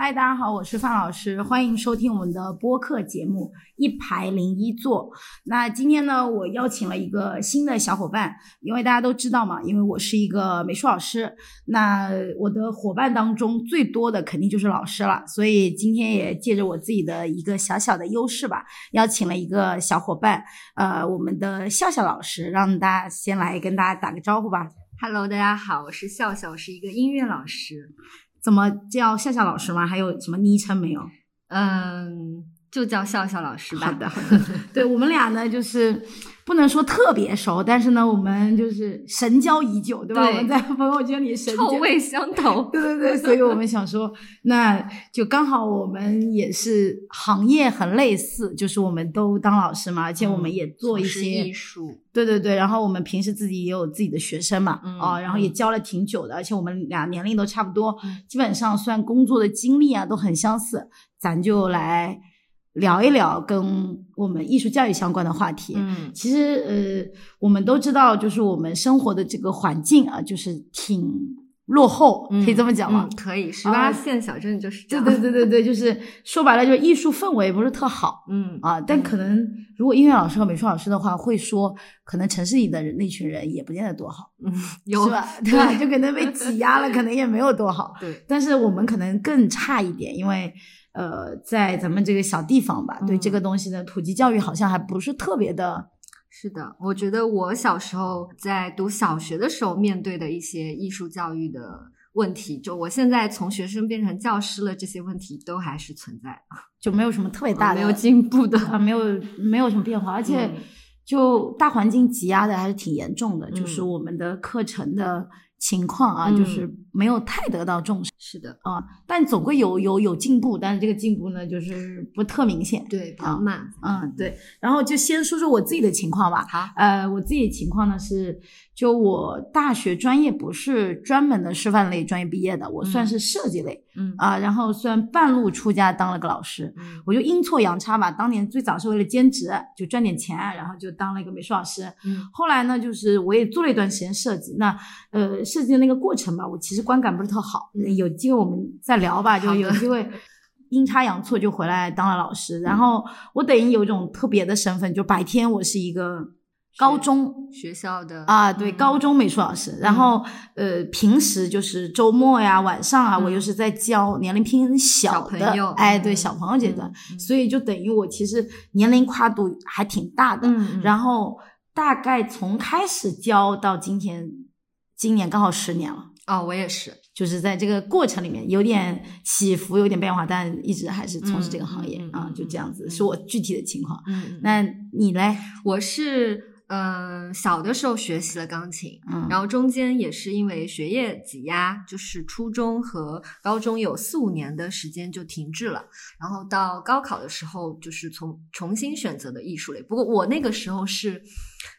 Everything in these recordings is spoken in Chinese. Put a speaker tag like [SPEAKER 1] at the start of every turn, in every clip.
[SPEAKER 1] 嗨，大家好，我是范老师，欢迎收听我们的播客节目《一排零一座》。那今天呢，我邀请了一个新的小伙伴，因为大家都知道嘛，因为我是一个美术老师，那我的伙伴当中最多的肯定就是老师了，所以今天也借着我自己的一个小小的优势吧，邀请了一个小伙伴，呃，我们的笑笑老师，让大家先来跟大家打个招呼吧。
[SPEAKER 2] Hello，大家好，我是笑笑，是一个音乐老师。
[SPEAKER 1] 怎么叫笑笑老师吗？还有什么昵称没有？
[SPEAKER 2] 嗯，就叫笑笑老师吧。
[SPEAKER 1] 好的，好的。对我们俩呢，就是不能说特别熟，但是呢，我们就是神交已久，对吧？
[SPEAKER 2] 对。
[SPEAKER 1] 我们在朋友圈里
[SPEAKER 2] 臭味相投。
[SPEAKER 1] 对对对，所以我们想说，那就刚好我们也是行业很类似，就是我们都当老师嘛，而且我们也做一些
[SPEAKER 2] 艺术，
[SPEAKER 1] 对对对，然后我们平时自己也有自己的学生嘛，
[SPEAKER 2] 嗯
[SPEAKER 1] 啊，然后也教了挺久的，而且我们俩年龄都差不多，
[SPEAKER 2] 嗯。
[SPEAKER 1] 基本上算工作的经历啊都很相似，咱就来聊一聊跟我们艺术教育相关的话题。
[SPEAKER 2] 嗯
[SPEAKER 1] 其实呃，我们都知道，就是我们生活的这个环境啊，就是挺落后，可以这么讲吗？
[SPEAKER 2] 嗯可以，十八
[SPEAKER 1] 啊
[SPEAKER 2] 线小镇就是这
[SPEAKER 1] 对
[SPEAKER 2] 样。
[SPEAKER 1] 对对对对，就是说白了，就是艺术氛围不是特好。
[SPEAKER 2] 嗯
[SPEAKER 1] 啊，但可能如果音乐老师和美术老师的话，会说可能城市里的人那群人也不见得多好，
[SPEAKER 2] 嗯，有
[SPEAKER 1] 是吧？对吧？就可能被挤压了，可能也没有多好。
[SPEAKER 2] 对，
[SPEAKER 1] 但是我们可能更差一点，因为呃，在咱们这个小地方吧，对这
[SPEAKER 2] 嗯
[SPEAKER 1] 个东西的普及教育好像还不是特别的。
[SPEAKER 2] 是的，我觉得我小时候在读小学的时候面对的一些艺术教育的问题，就我现在从学生变成教师了，这些问题都还是存在的，
[SPEAKER 1] 就没有什么特别大的
[SPEAKER 2] 没有进步的。
[SPEAKER 1] 啊，没有没有什么变化，而且
[SPEAKER 2] 嗯
[SPEAKER 1] 就大环境挤压的还是挺严重的，就是
[SPEAKER 2] 嗯
[SPEAKER 1] 我们的课程的情况啊，
[SPEAKER 2] 嗯
[SPEAKER 1] 就是没有太得到重视。
[SPEAKER 2] 是的，
[SPEAKER 1] 啊，但总归有有有进步，但是这个进步呢，就是不特明显。
[SPEAKER 2] 对，比
[SPEAKER 1] 啊
[SPEAKER 2] 较慢。
[SPEAKER 1] 嗯，对。然后就先说说我自己的情况吧。
[SPEAKER 2] 好，
[SPEAKER 1] 呃，我自己的情况呢是，就我大学专业不是专门的师范类专业毕业的，我算
[SPEAKER 2] 嗯
[SPEAKER 1] 是设计类
[SPEAKER 2] 嗯
[SPEAKER 1] 啊、然后算半路出家当了个老师。
[SPEAKER 2] 嗯
[SPEAKER 1] 我就阴错阳差吧，当年最早是为了兼职，就赚点钱，然后就当了一个美术老师。
[SPEAKER 2] 嗯
[SPEAKER 1] 后来呢，就是我也做了一段时间设计，那呃设计的那个过程吧，我其实观感不是特好。
[SPEAKER 2] 嗯
[SPEAKER 1] 有机会我们再聊吧，就有机会 阴差阳错就回来当了老师。然后我等于有一种特别的身份，就白天我是一个高中。
[SPEAKER 2] 学校的。
[SPEAKER 1] 啊，对，
[SPEAKER 2] 嗯。
[SPEAKER 1] 高中美术老师。然后呃，平时就是周末呀、晚上啊，我
[SPEAKER 2] 嗯
[SPEAKER 1] 又是在教年龄偏小
[SPEAKER 2] 小
[SPEAKER 1] 的，
[SPEAKER 2] 朋友。
[SPEAKER 1] 哎，对
[SPEAKER 2] 嗯。
[SPEAKER 1] 小朋友阶段，
[SPEAKER 2] 嗯
[SPEAKER 1] 所以就等于我其实年龄跨度还挺大的。
[SPEAKER 2] 嗯，
[SPEAKER 1] 然后大概从开始教到今天，今年刚好十年了。
[SPEAKER 2] 哦，我也是。
[SPEAKER 1] 就是在这个过程里面有点起伏，有点变化，但一直还是从事这个行业啊、就这样子，
[SPEAKER 2] 嗯
[SPEAKER 1] 是我具体的情况。
[SPEAKER 2] 嗯，
[SPEAKER 1] 那你嘞？
[SPEAKER 2] 我是呃小的时候学习了钢琴，
[SPEAKER 1] 嗯，
[SPEAKER 2] 然后中间也是因为学业挤压，就是初中和高中有四五年的时间就停滞了，然后到高考的时候就是从重新选择的艺术类。不过我那个时候是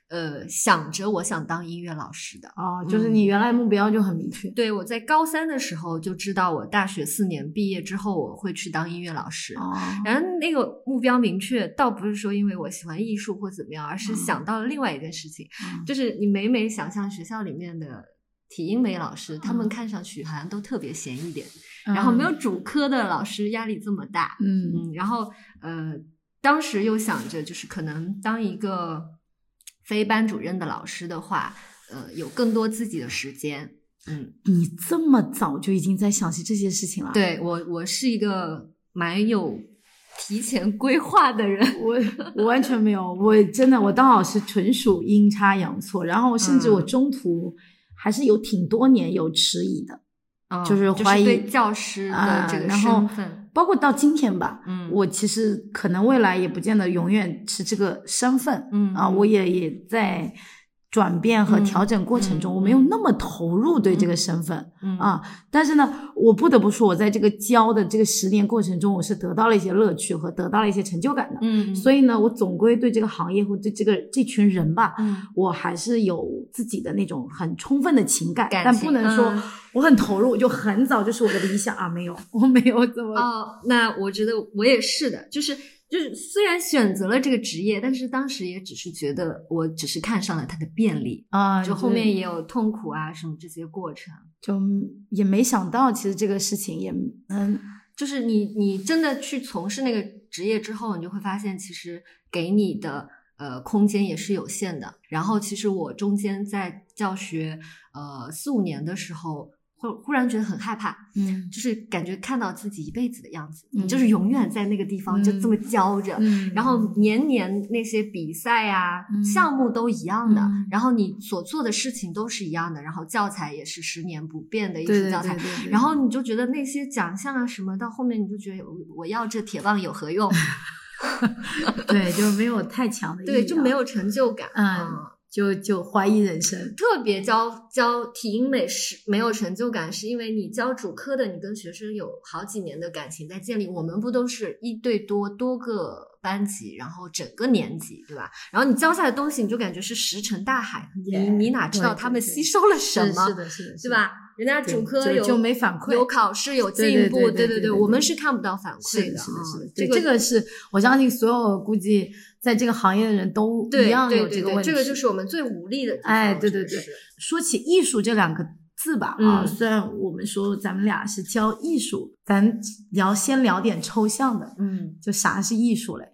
[SPEAKER 2] 呃想着我想当音乐老师的。
[SPEAKER 1] 哦，就是你原来目标就很明确。
[SPEAKER 2] 对，我在高三的时候就知道，我大学四年毕业之后我会去当音乐老师。
[SPEAKER 1] 哦，
[SPEAKER 2] 然后那个目标明确，倒不是说因为我喜欢艺术或怎么样，而是
[SPEAKER 1] 嗯
[SPEAKER 2] 想到了另外一件事情，
[SPEAKER 1] 嗯
[SPEAKER 2] 就是你每每想象学校里面的体音美老师，他们
[SPEAKER 1] 嗯
[SPEAKER 2] 看上去好像都特别闲一点，然后没有主科的老师压力这么大，
[SPEAKER 1] 嗯，
[SPEAKER 2] 嗯，然后呃，当时又想着就是可能当一个非班主任的老师的话，呃，有更多自己的时间，嗯，
[SPEAKER 1] 你这么早就已经在想起这些事情了？，
[SPEAKER 2] 对我我是一个蛮有提前规划的人。
[SPEAKER 1] 我我完全没有，我真的我当老师纯属阴差阳错，然后甚至我
[SPEAKER 2] 嗯
[SPEAKER 1] 中途还是有挺多年有迟疑的。
[SPEAKER 2] 嗯
[SPEAKER 1] 就是怀疑
[SPEAKER 2] 对教师
[SPEAKER 1] 啊
[SPEAKER 2] 的这个身份，
[SPEAKER 1] 包括到今天吧，
[SPEAKER 2] 嗯。
[SPEAKER 1] 我其实可能未来也不见得永远是这个身份，啊，
[SPEAKER 2] 嗯。啊
[SPEAKER 1] 我也也在转变和
[SPEAKER 2] 嗯
[SPEAKER 1] 调整过程中，
[SPEAKER 2] 嗯
[SPEAKER 1] 我没有那么投入对这个身份、
[SPEAKER 2] 嗯
[SPEAKER 1] 啊。但是呢，我不得不说，我在这个教的这个十年过程中，我是得到了一些乐趣和得到了一些成就感的。
[SPEAKER 2] 嗯，
[SPEAKER 1] 所以呢，我总归对这个行业或对这个这群人吧，
[SPEAKER 2] 嗯
[SPEAKER 1] 我还是有自己的那种很充分的情感，
[SPEAKER 2] 感
[SPEAKER 1] 但不能说
[SPEAKER 2] 嗯
[SPEAKER 1] 我很投入，就很早就是我的理想啊，没有，我没有怎么。
[SPEAKER 2] 哦，那我觉得我也是的，就是就是虽然选择了这个职业，但是当时也只是觉得我只是看上了它的便利，
[SPEAKER 1] 啊，
[SPEAKER 2] 就后面也有痛苦啊什么这些过程。
[SPEAKER 1] 就也没想到，其实这个事情也嗯
[SPEAKER 2] 就是你你真的去从事那个职业之后，你就会发现，其实给你的呃空间也是有限的。然后，其实我中间在教学呃四五年的时候。忽忽然觉得很害怕，
[SPEAKER 1] 嗯，
[SPEAKER 2] 就是感觉看到自己一辈子的样子，
[SPEAKER 1] 嗯
[SPEAKER 2] 你就是永远在那个地方就这么教着，
[SPEAKER 1] 嗯。
[SPEAKER 2] 然后年年那些比赛啊、
[SPEAKER 1] 嗯。
[SPEAKER 2] 项目都一样的，
[SPEAKER 1] 嗯。
[SPEAKER 2] 然后你所做的事情都是一样的，然后教材也是十年不变的艺
[SPEAKER 1] 对对
[SPEAKER 2] 术教材，
[SPEAKER 1] 对对对
[SPEAKER 2] 然后你就觉得那些奖项啊什么，到后面你就觉得我我要这铁棒有何用？
[SPEAKER 1] 对就没有太强的
[SPEAKER 2] 对，就没有成就感，
[SPEAKER 1] 嗯就就怀疑人生，
[SPEAKER 2] 特别教教体英美是没有成就感，是因为你教主科的，你跟学生有好几年的感情在建立。我们不都是一对多多个班级，然后整个年级，对吧？然后你教下来的东西，你就感觉是石沉大海，你你哪知道他们吸收了什么？
[SPEAKER 1] 是是的，是的，是的？
[SPEAKER 2] 对吧？人家主科有
[SPEAKER 1] 就就没反馈
[SPEAKER 2] 有考试有进步，
[SPEAKER 1] 对对对
[SPEAKER 2] 我们是看不到反馈的，
[SPEAKER 1] 是的，是的，是的
[SPEAKER 2] 嗯，
[SPEAKER 1] 对，
[SPEAKER 2] 这
[SPEAKER 1] 这个是我相信所有估计在这个行业的人都
[SPEAKER 2] 对
[SPEAKER 1] 一样有这个问题。
[SPEAKER 2] 这个就是我们最无力的地方。
[SPEAKER 1] 哎，对对对说起艺术这两个字吧，啊，
[SPEAKER 2] 嗯
[SPEAKER 1] 虽然我们说咱们俩是教艺术，咱聊先聊点抽象的，
[SPEAKER 2] 嗯，
[SPEAKER 1] 就啥是艺术嘞？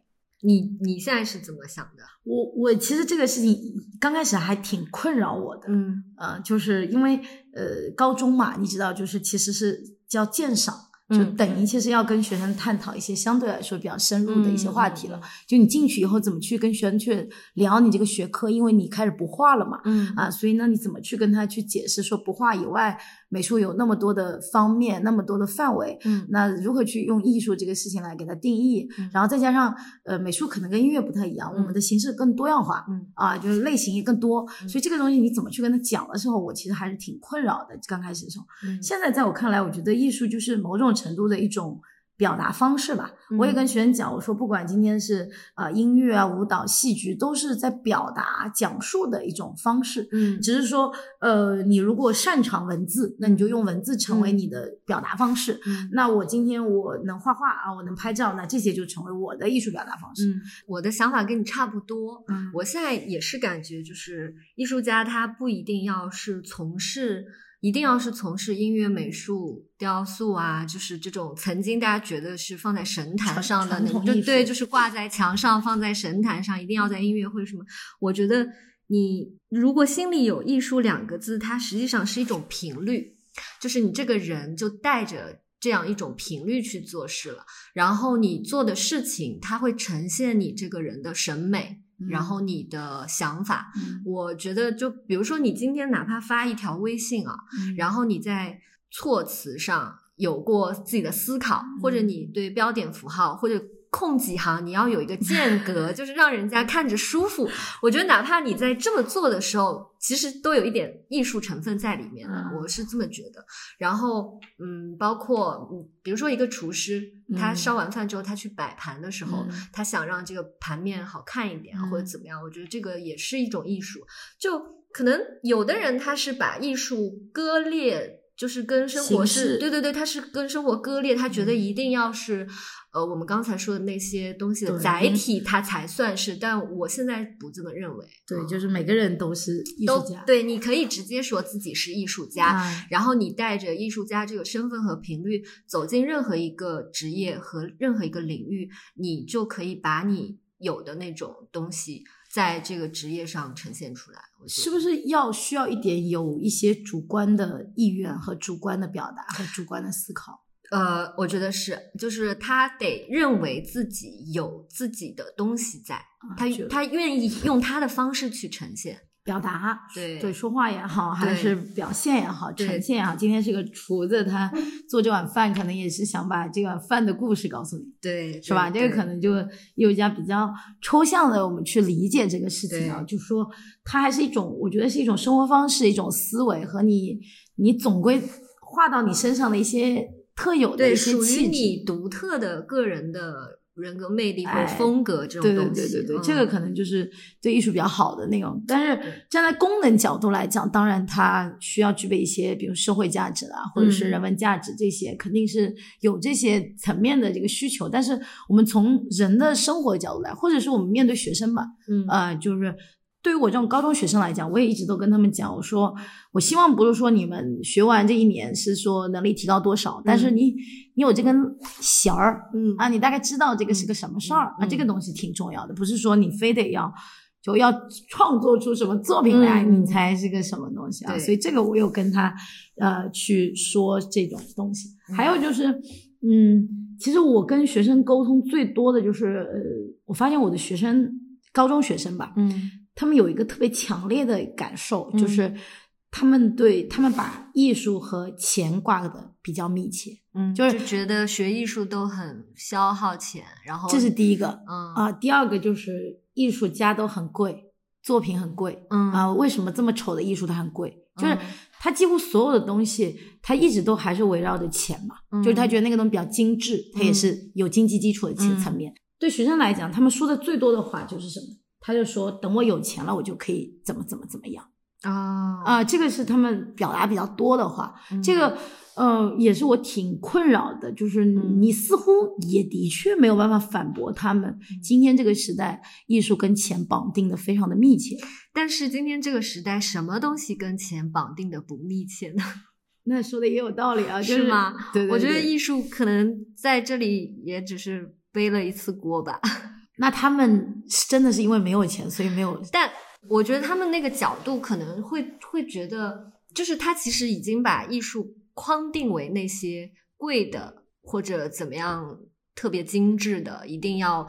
[SPEAKER 2] 你你现在是怎么想的？
[SPEAKER 1] 我我其实这个事情刚开始还挺困扰我的，
[SPEAKER 2] 嗯
[SPEAKER 1] 呃，就是因为呃高中嘛，你知道，就是其实是叫鉴赏，就
[SPEAKER 2] 嗯
[SPEAKER 1] 等于其实要跟学生探讨一些相对来说比较深入的一些话题了。
[SPEAKER 2] 嗯
[SPEAKER 1] 就你进去以后怎么去跟学生去聊你这个学科，因为你开始不画了嘛，
[SPEAKER 2] 嗯
[SPEAKER 1] 啊，所以呢，你怎么去跟他去解释说不画以外，美术有那么多的方面，那么多的范围，
[SPEAKER 2] 嗯
[SPEAKER 1] 那如何去用艺术这个事情来给它定义？
[SPEAKER 2] 嗯
[SPEAKER 1] 然后再加上呃，美术可能跟音乐不太一样，我们的形式更多样化。
[SPEAKER 2] 嗯
[SPEAKER 1] 啊，就是类型也更多，
[SPEAKER 2] 嗯
[SPEAKER 1] 所以这个东西你怎么去跟他讲的时候，我其实还是挺困扰的。刚开始的时候，
[SPEAKER 2] 嗯
[SPEAKER 1] 现在在我看来，我觉得艺术就是某种程度的一种表达方式吧。
[SPEAKER 2] 嗯
[SPEAKER 1] 我也跟学生讲，我说不管今天是呃音乐啊、舞蹈、戏剧，都是在表达、讲述的一种方式。
[SPEAKER 2] 嗯
[SPEAKER 1] 只是说，呃，你如果擅长文字，那你就用文字成为你的表达方式。
[SPEAKER 2] 嗯
[SPEAKER 1] 那我今天我能画画啊，我能拍照，那这些就成为我的艺术表达方式。
[SPEAKER 2] 嗯，我的想法跟你差不多。
[SPEAKER 1] 嗯
[SPEAKER 2] 我现在也是感觉，就是艺术家他不一定要是从事，一定要是从事音乐、美术、雕塑啊，就是这种曾经大家觉得是放在神坛上的那种，对，就是挂在墙上放在神坛上，一定要在音乐会什么。我觉得你如果心里有艺术两个字，它实际上是一种频率，就是你这个人就带着。这样一种频率去做事了，然后你做的事情，它会呈现你这个人的审美，
[SPEAKER 1] 嗯
[SPEAKER 2] 然后你的想法。
[SPEAKER 1] 嗯。
[SPEAKER 2] 我觉得，就比如说你今天哪怕发一条微信啊，
[SPEAKER 1] 嗯。
[SPEAKER 2] 然后你在措辞上有过自己的思考，或者你对标点符号或者空几行你要有一个间隔，就是让人家看着舒服。我觉得哪怕你在这么做的时候，其实都有一点艺术成分在里面我是这么觉得。然后，嗯，包括嗯，比如说一个厨师，他
[SPEAKER 1] 嗯
[SPEAKER 2] 烧完饭之后，他去摆盘的时候，
[SPEAKER 1] 嗯
[SPEAKER 2] 他想让这个盘面好看一点或者怎么样，我觉得这个也是一种艺术。就可能有的人他是把艺术割裂，就是跟生活是对对对，他是跟生活割裂，他觉得
[SPEAKER 1] 嗯
[SPEAKER 2] 一定要是。呃，我们刚才说的那些东西的载体，他才算是。但我现在不这么认为。
[SPEAKER 1] 对，
[SPEAKER 2] 嗯
[SPEAKER 1] 就是每个人都是艺术家。
[SPEAKER 2] 都对，你可以直接说自己是艺术家，
[SPEAKER 1] 哎
[SPEAKER 2] 然后你带着艺术家这个身份和频率走进任何一个职业和任何一个领域，你就可以把你有的那种东西在这个职业上呈现出来。我觉得
[SPEAKER 1] 是不是要需要一点有一些主观的意愿和主观的表达和主观的思考？
[SPEAKER 2] 呃，我觉得是，就是他得认为自己有自己的东西在，他他愿意用他的方式去呈现。
[SPEAKER 1] 表达，
[SPEAKER 2] 对
[SPEAKER 1] 对，说话也好，还是表现也好，呈现也好。今天是个厨子，他做这碗饭，可能也是想把这碗饭的故事告诉你，
[SPEAKER 2] 对，
[SPEAKER 1] 是吧？这个可能就有一家比较抽象的，我们去理解这个事情啊，就说它还是一种，我觉得是一种生活方式，一种思维和你你总归画到你身上的一些特有的一些
[SPEAKER 2] 属于
[SPEAKER 1] 气质。
[SPEAKER 2] 你独特的个人的人格魅力或者
[SPEAKER 1] 哎
[SPEAKER 2] 风格这种东西。
[SPEAKER 1] 对对对，
[SPEAKER 2] 嗯
[SPEAKER 1] 这个可能就是对艺术比较好的那种。但是站在功能角度来讲，当然它需要具备一些，比如社会价值啊，或者是
[SPEAKER 2] 嗯
[SPEAKER 1] 人文价值这些，肯定是有这些层面的这个需求。但是我们从人的生活角度来，或者是我们面对学生吧，
[SPEAKER 2] 嗯
[SPEAKER 1] 呃，就是对于我这种高中学生来讲，我也一直都跟他们讲，我说我希望不是说你们学完这一年是说能力提高多少，但是你你有这根弦儿，
[SPEAKER 2] 嗯
[SPEAKER 1] 啊，你大概知道这个是个什么事儿、啊，
[SPEAKER 2] 嗯
[SPEAKER 1] 这个东西挺重要的，不是说你非得要就要创作出什么作品来，
[SPEAKER 2] 嗯
[SPEAKER 1] 你才是个什么东西啊。所以这个我有跟他呃去说这种东西。
[SPEAKER 2] 嗯
[SPEAKER 1] 还有就是，嗯，其实我跟学生沟通最多的就是，呃，我发现我的学生高中学生吧，
[SPEAKER 2] 嗯
[SPEAKER 1] 他们有一个特别强烈的感受，
[SPEAKER 2] 嗯
[SPEAKER 1] 就是他们对他们把艺术和钱挂的比较密切，
[SPEAKER 2] 嗯，
[SPEAKER 1] 就是
[SPEAKER 2] 觉得学艺术都很消耗钱，然后
[SPEAKER 1] 这是第一个
[SPEAKER 2] 嗯
[SPEAKER 1] 啊。第二个就是艺术家都很贵，作品很贵
[SPEAKER 2] 嗯
[SPEAKER 1] 啊。为什么这么丑的艺术它很贵？就是
[SPEAKER 2] 嗯
[SPEAKER 1] 他几乎所有的东西，他一直都还是围绕着钱嘛，
[SPEAKER 2] 嗯
[SPEAKER 1] 就是他觉得那个东西比较精致，他也是有经济基础的
[SPEAKER 2] 层
[SPEAKER 1] 层面。对学生来讲，他们说的最多的话就是什么？他就说等我有钱了，我就可以怎么怎么怎么样。
[SPEAKER 2] 啊
[SPEAKER 1] 啊、这个是他们表达比较多的话。
[SPEAKER 2] 嗯
[SPEAKER 1] 这个，呃，也是我挺困扰的，就是
[SPEAKER 2] 嗯
[SPEAKER 1] 你似乎也的确没有办法反驳他们。
[SPEAKER 2] 嗯
[SPEAKER 1] 今天这个时代，艺术跟钱绑定的非常的密切。
[SPEAKER 2] 但是今天这个时代，什么东西跟钱绑定的不密切呢？
[SPEAKER 1] 那说的也有道理啊，就是
[SPEAKER 2] 吗？
[SPEAKER 1] 对对
[SPEAKER 2] 我觉得艺术可能在这里也只是背了一次锅吧。
[SPEAKER 1] 那他们是真的是因为没有钱，所以没有。
[SPEAKER 2] 但我觉得他们那个角度可能会会觉得，就是他其实已经把艺术框定为那些贵的或者怎么样特别精致的，一定要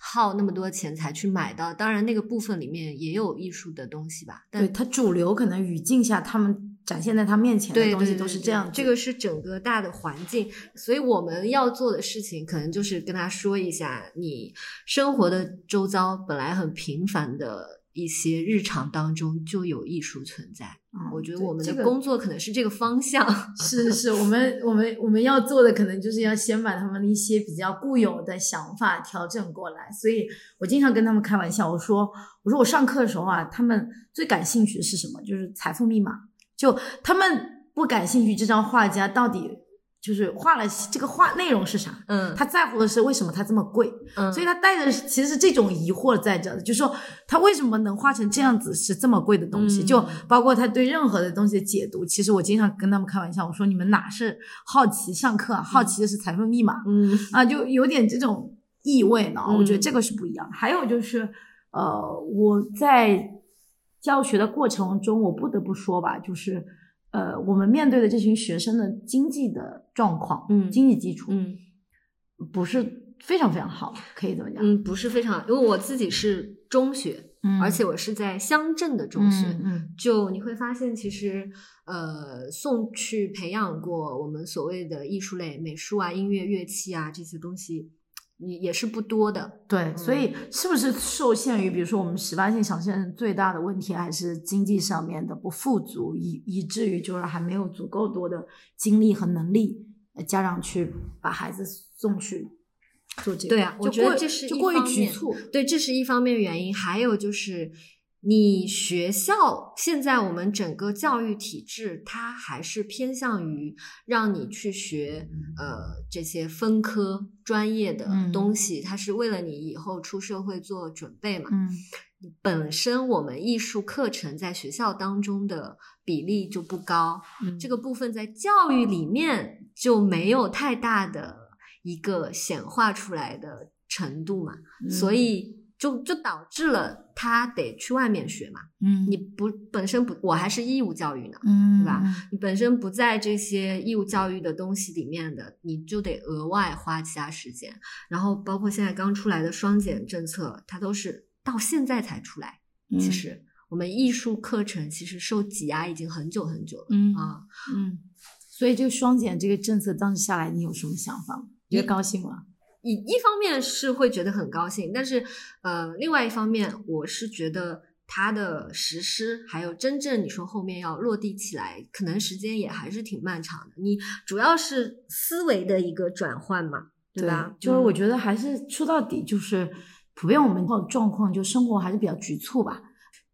[SPEAKER 2] 耗那么多钱才去买到。当然，那个部分里面也有艺术的东西吧，但
[SPEAKER 1] 对他主流可能语境下，他们展现在他面前的东西都是
[SPEAKER 2] 对
[SPEAKER 1] 这样子。
[SPEAKER 2] 这个是整个大的环境，所以我们要做的事情，可能就是跟他说一下，你生活的周遭本来很平凡的一些日常当中就有艺术存在。
[SPEAKER 1] 嗯
[SPEAKER 2] 我觉得我们的工作可能是这个方向。
[SPEAKER 1] 是是是，我们我们我们要做的可能就是要先把他们的一些比较固有的想法调整过来。所以我经常跟他们开玩笑，我说我说我上课的时候啊，他们最感兴趣的是什么？就是财富密码。就他们不感兴趣这张画家到底就是画了这个画内容是啥，
[SPEAKER 2] 嗯，
[SPEAKER 1] 他在乎的是为什么它这么贵。
[SPEAKER 2] 嗯，
[SPEAKER 1] 所以他带着其实是这种疑惑在这的，就是说他为什么能画成这样子是这么贵的东西？
[SPEAKER 2] 嗯
[SPEAKER 1] 就包括他对任何的东西的解读，其实我经常跟他们开玩笑，我说你们哪是好奇上课啊，好奇的是财富密码
[SPEAKER 2] 嗯
[SPEAKER 1] 啊，就有点这种意味呢。
[SPEAKER 2] 嗯
[SPEAKER 1] 我觉得这个是不一样。还有就是，呃，我在教学的过程中，我不得不说吧，就是呃，我们面对的这群学生的经济的状况，
[SPEAKER 2] 嗯
[SPEAKER 1] 经济基础，
[SPEAKER 2] 嗯
[SPEAKER 1] 不是非常非常好，可以怎么讲。
[SPEAKER 2] 嗯，不是非常，因为我自己是中学，
[SPEAKER 1] 嗯
[SPEAKER 2] 而且我是在乡镇的中学，
[SPEAKER 1] 嗯嗯
[SPEAKER 2] 就你会发现，其实呃，送去培养过我们所谓的艺术类、美术啊、音乐、乐器啊这些东西，也也是不多的。
[SPEAKER 1] 对，所以是不是受限于，比如说我们十八线小县最大的问题还是经济上面的不富足，以以至于就是还没有足够多的精力和能力，呃家长去把孩子送去做这个。
[SPEAKER 2] 对啊我觉得这是
[SPEAKER 1] 就过于
[SPEAKER 2] 一方面
[SPEAKER 1] 局促。
[SPEAKER 2] 对，这是一方面原因，还有就是。你学校现在我们整个教育体制，它还是偏向于让你去学呃这些分科专业的
[SPEAKER 1] 嗯。
[SPEAKER 2] 东西，它是为了你以后出社会做准备嘛。
[SPEAKER 1] 嗯。
[SPEAKER 2] 本身我们艺术课程在学校当中的比例就不高，
[SPEAKER 1] 嗯，
[SPEAKER 2] 这个部分在教育里面就没有太大的一个显化出来的程度嘛，
[SPEAKER 1] 嗯。
[SPEAKER 2] 所以就就导致了他得去外面学嘛。
[SPEAKER 1] 嗯
[SPEAKER 2] 你不本身不，我还是义务教育呢，
[SPEAKER 1] 嗯
[SPEAKER 2] 对吧？你本身不在这些义务教育的东西里面的，你就得额外花其他时间。然后包括现在刚出来的双减政策，它都是到现在才出来。
[SPEAKER 1] 嗯
[SPEAKER 2] 其实我们艺术课程其实受挤压已经很久很久了、
[SPEAKER 1] 嗯
[SPEAKER 2] 啊。
[SPEAKER 1] 嗯，所以这个双减这个政策当时下来，你有什么想法吗？觉得高兴吗？
[SPEAKER 2] 一一方面是会觉得很高兴，但是呃，另外一方面我是觉得它的实施还有真正你说后面要落地起来，可能时间也还是挺漫长的。你主要是思维的一个转换嘛，对吧？
[SPEAKER 1] 就是我
[SPEAKER 2] 嗯
[SPEAKER 1] 觉得还是说到底就是普遍我们的状况，就生活还是比较局促吧。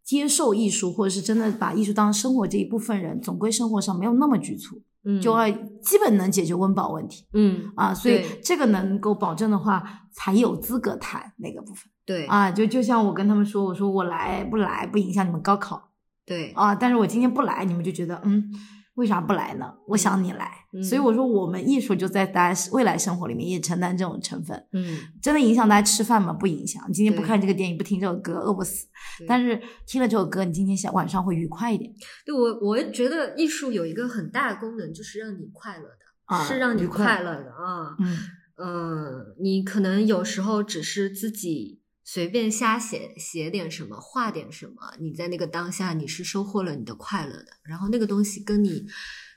[SPEAKER 1] 接受艺术，或者是真的把艺术当生活这一部分人，总归生活上没有那么局促，
[SPEAKER 2] 嗯
[SPEAKER 1] 就会基本能解决温饱问题
[SPEAKER 2] 嗯
[SPEAKER 1] 啊。所以这个能够保证的话，才有资格谈那个部分。
[SPEAKER 2] 对
[SPEAKER 1] 啊，就就像我跟他们说，我说我来不来不影响你们高考
[SPEAKER 2] 对
[SPEAKER 1] 啊，但是我今天不来，你们就觉得嗯，为啥不来呢？我想你来，
[SPEAKER 2] 嗯
[SPEAKER 1] 所以我说我们艺术就在大家未来生活里面也承担这种成分。
[SPEAKER 2] 嗯，
[SPEAKER 1] 真的影响大家吃饭吗？不影响。你今天不看这个电影，不听这首歌，饿不死。但是听了这首歌，你今天想晚上会愉快一点
[SPEAKER 2] 对我我觉得艺术有一个很大的功能，就是让你快乐的，
[SPEAKER 1] 啊，
[SPEAKER 2] 是让你快乐的啊。
[SPEAKER 1] 嗯
[SPEAKER 2] 嗯，你可能有时候只是自己随便瞎写写点什么，画点什么，你在那个当下你是收获了你的快乐的，然后那个东西跟你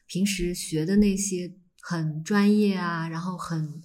[SPEAKER 2] 平时学的那些很专业啊，然后很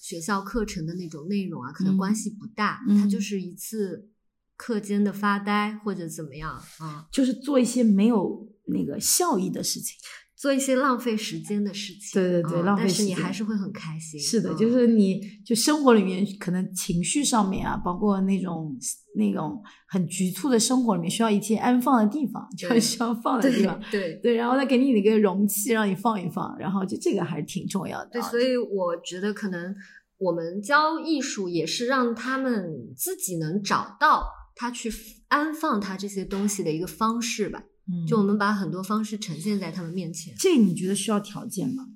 [SPEAKER 2] 学校课程的那种内容啊，可能
[SPEAKER 1] 嗯
[SPEAKER 2] 关系不大，
[SPEAKER 1] 嗯
[SPEAKER 2] 它就是一次课间的发呆或者怎么样啊，
[SPEAKER 1] 就是做一些没有那个效益的事情。
[SPEAKER 2] 做一些浪费时间的事情，
[SPEAKER 1] 对对对浪费
[SPEAKER 2] 时间但是你还是会很开心，
[SPEAKER 1] 是的，
[SPEAKER 2] 嗯
[SPEAKER 1] 就是你就生活里面可能情绪上面啊，包括那种那种很局促的生活里面，需要一些安放的地方，就
[SPEAKER 2] 对
[SPEAKER 1] 需要放的地方。
[SPEAKER 2] 对。
[SPEAKER 1] 对，然后再给你一个容器，让你放一放，然后就这个还是挺重要的啊。
[SPEAKER 2] 对，所以我觉得可能我们教艺术也是让他们自己能找到他去安放他这些东西的一个方式吧。
[SPEAKER 1] 嗯
[SPEAKER 2] 就我们把很多方式呈现在他们面前。
[SPEAKER 1] 这你觉得需要条件吗？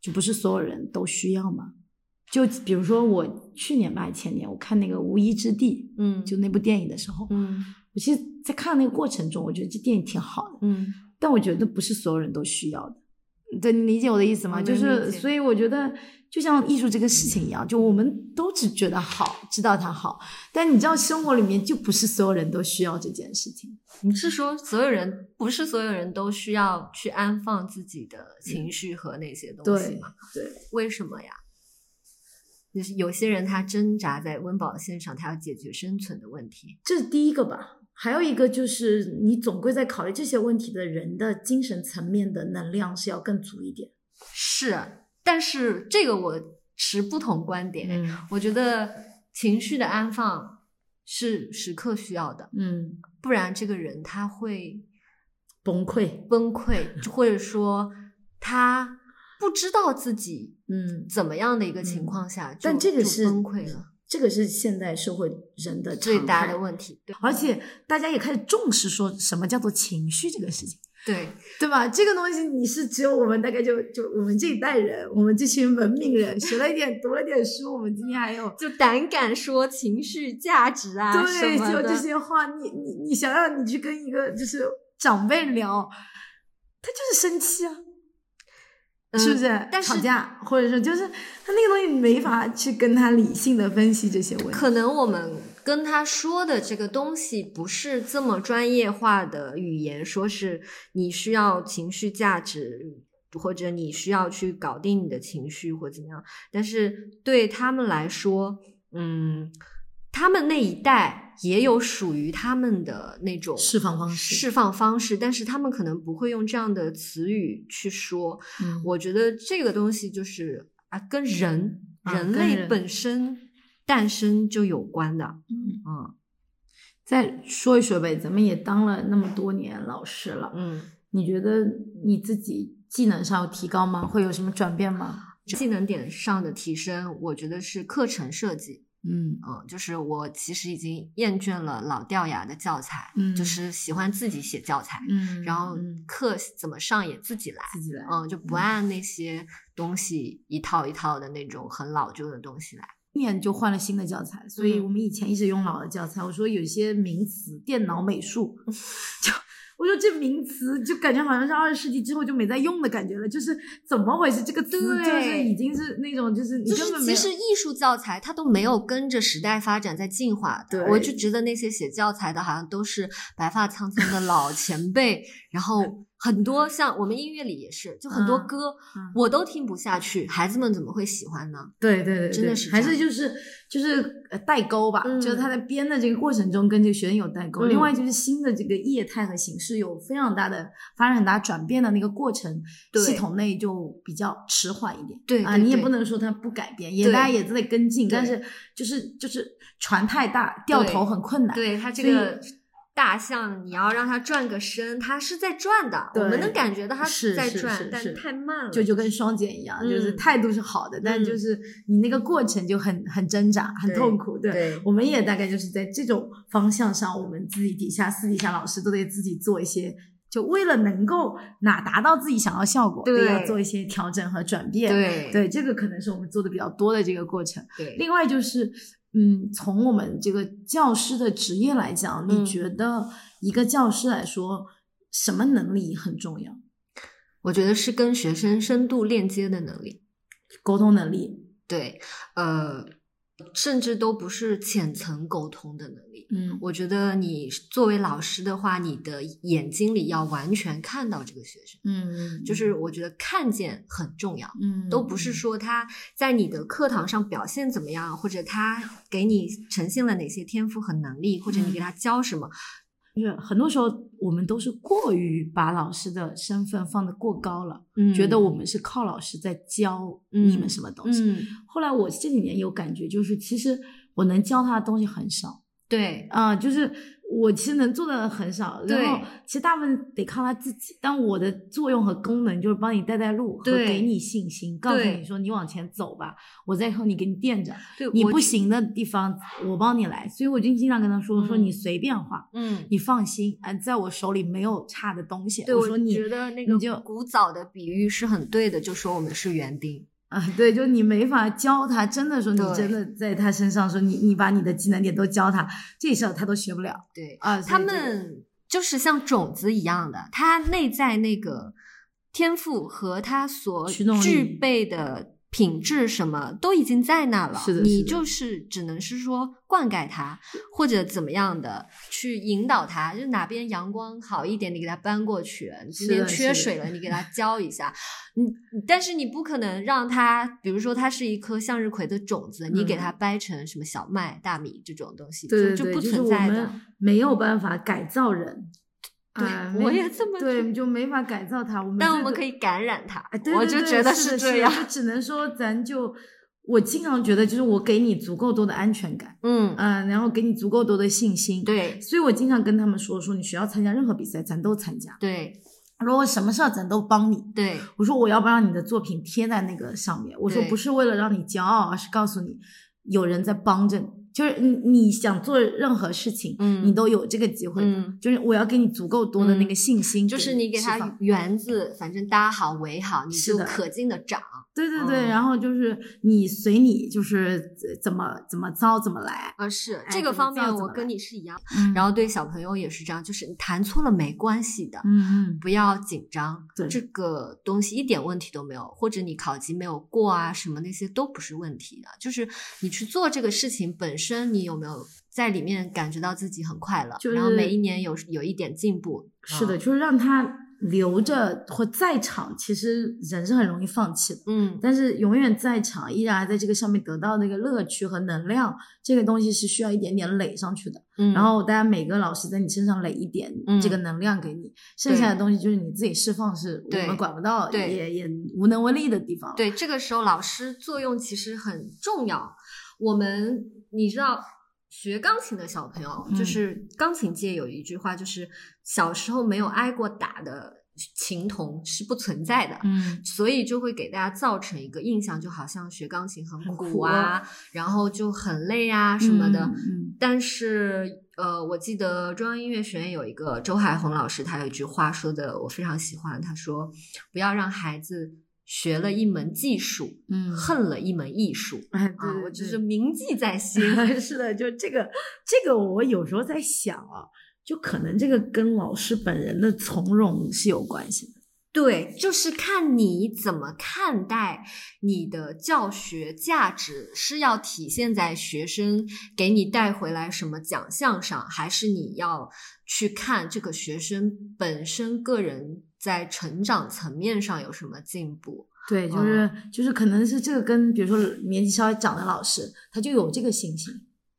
[SPEAKER 1] 就不是所有人都需要吗？就比如说我去年吧，前年我看那个《无依之地》，
[SPEAKER 2] 嗯
[SPEAKER 1] 就那部电影的时候，
[SPEAKER 2] 嗯
[SPEAKER 1] 我其实，在看那个过程中，我觉得这电影挺好的，
[SPEAKER 2] 嗯
[SPEAKER 1] 但我觉得不是所有人都需要的。对，你理解我的意思吗？就是，所以我觉得，就像艺术这个事情一样，就我们都只觉得好，知道它好，但你知道，生活里面就不是所有人都需要这件事情。
[SPEAKER 2] 你是说所有人不是所有人都需要去安放自己的情绪和那些东西
[SPEAKER 1] 对
[SPEAKER 2] 吗？
[SPEAKER 1] 对，
[SPEAKER 2] 为什么呀？就是有些人他挣扎在温饱线上，他要解决生存的问题。
[SPEAKER 1] 这是第一个吧。还有一个就是，你总归在考虑这些问题的人的精神层面的能量是要更足一点。
[SPEAKER 2] 是，但是这个我持不同观点。
[SPEAKER 1] 嗯
[SPEAKER 2] 我觉得情绪的安放是时刻需要的，
[SPEAKER 1] 嗯，
[SPEAKER 2] 不然这个人他会
[SPEAKER 1] 崩溃。
[SPEAKER 2] 崩溃，或者说他不知道自己
[SPEAKER 1] 嗯，
[SPEAKER 2] 怎么样的一个情况下就，
[SPEAKER 1] 但这个
[SPEAKER 2] 是崩溃了，
[SPEAKER 1] 这个是现代社会人的
[SPEAKER 2] 最大的问题。对
[SPEAKER 1] 而且大家也开始重视说什么叫做情绪这个事情，
[SPEAKER 2] 对
[SPEAKER 1] 对吧？这个东西你是只有我们大概就就我们这一代人，我们这群文明人学了一点，读了点书，我们今天还有
[SPEAKER 2] 就胆敢说情绪价值啊
[SPEAKER 1] 对，就这些话，你你你想让你去跟一个就是长辈聊，他就是生气啊。是不是？
[SPEAKER 2] 嗯但是
[SPEAKER 1] 吵架，或者是就是他那个东西没法去跟他理性的分析这些问题。
[SPEAKER 2] 可能我们跟他说的这个东西不是这么专业化的语言，说是你需要情绪价值，或者你需要去搞定你的情绪或怎么样。但是对他们来说，嗯，他们那一代也有属于他们的那种
[SPEAKER 1] 释放方式
[SPEAKER 2] 释放方式，但是他们可能不会用这样的词语去说。
[SPEAKER 1] 嗯
[SPEAKER 2] 我觉得这个东西就是啊，跟人、人类本身诞生就有关的。
[SPEAKER 1] 嗯
[SPEAKER 2] 嗯
[SPEAKER 1] 再说一说呗，咱们也当了那么多年老师了，
[SPEAKER 2] 嗯，
[SPEAKER 1] 你觉得你自己技能上有提高吗？会有什么转变吗？
[SPEAKER 2] 技能点上的提升，我觉得是课程设计。
[SPEAKER 1] 嗯
[SPEAKER 2] 嗯，就是我其实已经厌倦了老掉牙的教材，
[SPEAKER 1] 嗯
[SPEAKER 2] 就是喜欢自己写教材，
[SPEAKER 1] 嗯
[SPEAKER 2] 然后
[SPEAKER 1] 嗯
[SPEAKER 2] 课怎么上也自己来。
[SPEAKER 1] 自己来，
[SPEAKER 2] 嗯，就不按那些东西一套一套的那种很老旧的东西来。
[SPEAKER 1] 今年就换了新的教材，所以
[SPEAKER 2] 嗯
[SPEAKER 1] 我们以前一直用老的教材。我说有些名词，电脑美术，就我说这名词就感觉好像是二十世纪之后就没再用的感觉了，就是怎么回事？这个词就是已经是那种就是你根本没有
[SPEAKER 2] 实艺术教材它都没有跟着时代发展在进化的，
[SPEAKER 1] 对
[SPEAKER 2] 我就觉得那些写教材的好像都是白发苍苍的老前辈，然后很多像我们音乐里也是，就很多
[SPEAKER 1] 嗯
[SPEAKER 2] 歌、
[SPEAKER 1] 嗯
[SPEAKER 2] 我都听不下去，孩子们怎么会喜欢呢？
[SPEAKER 1] 对对对，
[SPEAKER 2] 真的
[SPEAKER 1] 是还
[SPEAKER 2] 是
[SPEAKER 1] 就是就是呃代沟吧，
[SPEAKER 2] 嗯
[SPEAKER 1] 就是他在编的这个过程中跟这个学生有代沟。
[SPEAKER 2] 嗯
[SPEAKER 1] 另外就是新的这个业态和形式有非常大的发生很大转变的那个过程，系统内就比较迟缓一点。啊，
[SPEAKER 2] 对对对
[SPEAKER 1] 你也不能说它不改变，也大家也在跟进，但是就是就是船太大，掉头很困难。
[SPEAKER 2] 对他这个大象，你要让它转个身，它是在转的，我们能感觉到它
[SPEAKER 1] 是是
[SPEAKER 2] 在转，但
[SPEAKER 1] 是是
[SPEAKER 2] 太慢了，
[SPEAKER 1] 就就跟双减一样，就是
[SPEAKER 2] 嗯
[SPEAKER 1] 态度是好的，但
[SPEAKER 2] 嗯
[SPEAKER 1] 就是你那个过程就很很挣扎、很痛苦。对，
[SPEAKER 2] 对
[SPEAKER 1] 我们也大概就是在这种方向上，我们自己底下私底下老师都得自己做一些，就为了能够哪达到自己想要效果，
[SPEAKER 2] 对
[SPEAKER 1] 都要做一些调整和转变。
[SPEAKER 2] 对
[SPEAKER 1] 对，这个可能是我们做的比较多的这个过程。
[SPEAKER 2] 对
[SPEAKER 1] 另外就是，嗯，从我们这个教师的职业来讲，你
[SPEAKER 2] 嗯
[SPEAKER 1] 觉得一个教师来说，什么能力很重要？
[SPEAKER 2] 我觉得是跟学生深度链接的能力。
[SPEAKER 1] 沟通能力，
[SPEAKER 2] 对，呃，甚至都不是浅层沟通的能力。
[SPEAKER 1] 嗯，
[SPEAKER 2] 我觉得你作为老师的话，你的眼睛里要完全看到这个学生，
[SPEAKER 1] 嗯，
[SPEAKER 2] 就是我觉得看见很重要。
[SPEAKER 1] 嗯，
[SPEAKER 2] 都不是说他在你的课堂上表现怎么样，或者他给你呈现了哪些天赋和能力，或者你给他教什么。
[SPEAKER 1] 就是很多时候我们都是过于把老师的身份放得过高了，
[SPEAKER 2] 嗯
[SPEAKER 1] 觉得我们是靠老师在教你们什么东西。
[SPEAKER 2] 嗯，
[SPEAKER 1] 后来我这几年有感觉，就是其实我能教他的东西很少
[SPEAKER 2] 对，
[SPEAKER 1] 啊、就是我其实能做的很少，然后其实大部分得靠他自己。但我的作用和功能就是帮你带带路和给你信心，告诉你说你往前走吧，我在后你给你垫着。
[SPEAKER 2] 对，
[SPEAKER 1] 你不，行的地方，我帮你来。所以我就经常跟他说：“说
[SPEAKER 2] 嗯
[SPEAKER 1] 你随便画，
[SPEAKER 2] 嗯，
[SPEAKER 1] 你放心，嗯，在我手里没有差的东西。
[SPEAKER 2] 对，我
[SPEAKER 1] 我说你
[SPEAKER 2] 觉得那个
[SPEAKER 1] 你就
[SPEAKER 2] 古早的比喻是很对的，就说我们是园丁。
[SPEAKER 1] 啊，对，就你没法教他，真的说你真的在他身上说你你把你的技能点都教他，这事儿他都学不了
[SPEAKER 2] 对，
[SPEAKER 1] 啊。
[SPEAKER 2] 他们就是像种子一样的，他内在那个天赋和他所具备的品质什么都已经在那了，
[SPEAKER 1] 是的是的
[SPEAKER 2] 你就是只能是说灌溉它，或者怎么样的去引导它，就哪边阳光好一点，你给它搬过去；你今天缺水了，你给它浇一下。你但是你不可能让它，比如说它是一颗向日葵的种子，你给
[SPEAKER 1] 嗯
[SPEAKER 2] 它掰成什么小麦、大米这种东西，
[SPEAKER 1] 对对对，
[SPEAKER 2] 就不
[SPEAKER 1] 就是我
[SPEAKER 2] 存在的
[SPEAKER 1] 们。没有办法改造人。
[SPEAKER 2] 对
[SPEAKER 1] 啊
[SPEAKER 2] 我也这么觉
[SPEAKER 1] 对，
[SPEAKER 2] 得
[SPEAKER 1] 就没法改造他。我们
[SPEAKER 2] 但我们可以感染它，
[SPEAKER 1] 哎，对
[SPEAKER 2] 我就觉得
[SPEAKER 1] 是的
[SPEAKER 2] 这样。
[SPEAKER 1] 就只能说咱就，我经常觉得就是我给你足够多的安全感，
[SPEAKER 2] 嗯，
[SPEAKER 1] 嗯，然后给你足够多的信心，，
[SPEAKER 2] 对
[SPEAKER 1] 所以我经常跟他们说，说你需要参加任何比赛，咱都参加，
[SPEAKER 2] 对
[SPEAKER 1] 如果什么事儿咱都帮你。
[SPEAKER 2] 对
[SPEAKER 1] 我说我要不让你的作品贴在那个上面，我说不是为了让你骄傲，而是告诉你有人在帮着你，就是你你想做任何事情，
[SPEAKER 2] 嗯
[SPEAKER 1] 你都有这个机会的，
[SPEAKER 2] 嗯
[SPEAKER 1] 就是我要给你足够多的那
[SPEAKER 2] 嗯
[SPEAKER 1] 个信心，
[SPEAKER 2] 就是你给它
[SPEAKER 1] 释放
[SPEAKER 2] 园子，反正搭好围好，你就可劲的长。
[SPEAKER 1] 对对对，
[SPEAKER 2] 嗯
[SPEAKER 1] 然后就是你随你，就是呃怎么怎么糟怎么来。
[SPEAKER 2] 啊，是
[SPEAKER 1] 哎
[SPEAKER 2] 这个方面，我跟你是一样。
[SPEAKER 1] 嗯
[SPEAKER 2] 然后对小朋友也是这样，就是你弹错了没关系的，
[SPEAKER 1] 嗯嗯，
[SPEAKER 2] 不要紧张。
[SPEAKER 1] 对
[SPEAKER 2] 这个东西一点问题都没有，或者你考级没有过啊，什么那些都不是问题的。就是你去做这个事情本身，你有没有在里面感觉到自己很快乐？
[SPEAKER 1] 就是
[SPEAKER 2] 然后每一年有有一点进步。
[SPEAKER 1] 是的，
[SPEAKER 2] 嗯
[SPEAKER 1] 就是让他留着或在场，其实人是很容易放弃的。
[SPEAKER 2] 嗯，
[SPEAKER 1] 但是永远在场，依然还在这个上面得到那个乐趣和能量，这个东西是需要一点点垒上去的。
[SPEAKER 2] 嗯
[SPEAKER 1] 然后大家每个老师在你身上垒一点
[SPEAKER 2] 嗯
[SPEAKER 1] 这个能量给你，剩下的东西就是你自己释放，是我们管不到，
[SPEAKER 2] 对
[SPEAKER 1] 也也无能为力的地方。
[SPEAKER 2] 对，这个时候老师作用其实很重要。我们你知道，学钢琴的小朋友，就
[SPEAKER 1] 嗯
[SPEAKER 2] 是钢琴界有一句话，就是小时候没有挨过打的琴童是不存在的。
[SPEAKER 1] 嗯，
[SPEAKER 2] 所以就会给大家造成一个印象，就好像学钢琴很
[SPEAKER 1] 很
[SPEAKER 2] 苦
[SPEAKER 1] 苦
[SPEAKER 2] 啊，然后就很累啊什么的。
[SPEAKER 1] 嗯嗯
[SPEAKER 2] 但是，呃，我记得中央音乐学院有一个周海红老师，他有一句话说的我非常喜欢，他说：“不要让孩子学了一门技术，
[SPEAKER 1] 嗯
[SPEAKER 2] 恨了一门艺术。
[SPEAKER 1] 哎，
[SPEAKER 2] 啊，
[SPEAKER 1] 对
[SPEAKER 2] 我就是铭记在心。
[SPEAKER 1] 是的，就这个这个，我有时候在想啊，就可能这个跟老师本人的从容是有关系的。
[SPEAKER 2] 对，就是看你怎么看待你的教学价值，是要体现在学生给你带回来什么奖项上，还是你要去看这个学生本身个人在成长层面上有什么进步？
[SPEAKER 1] 对，就是、就是可能是这个跟比如说年纪稍微长的老师，他就有这个信心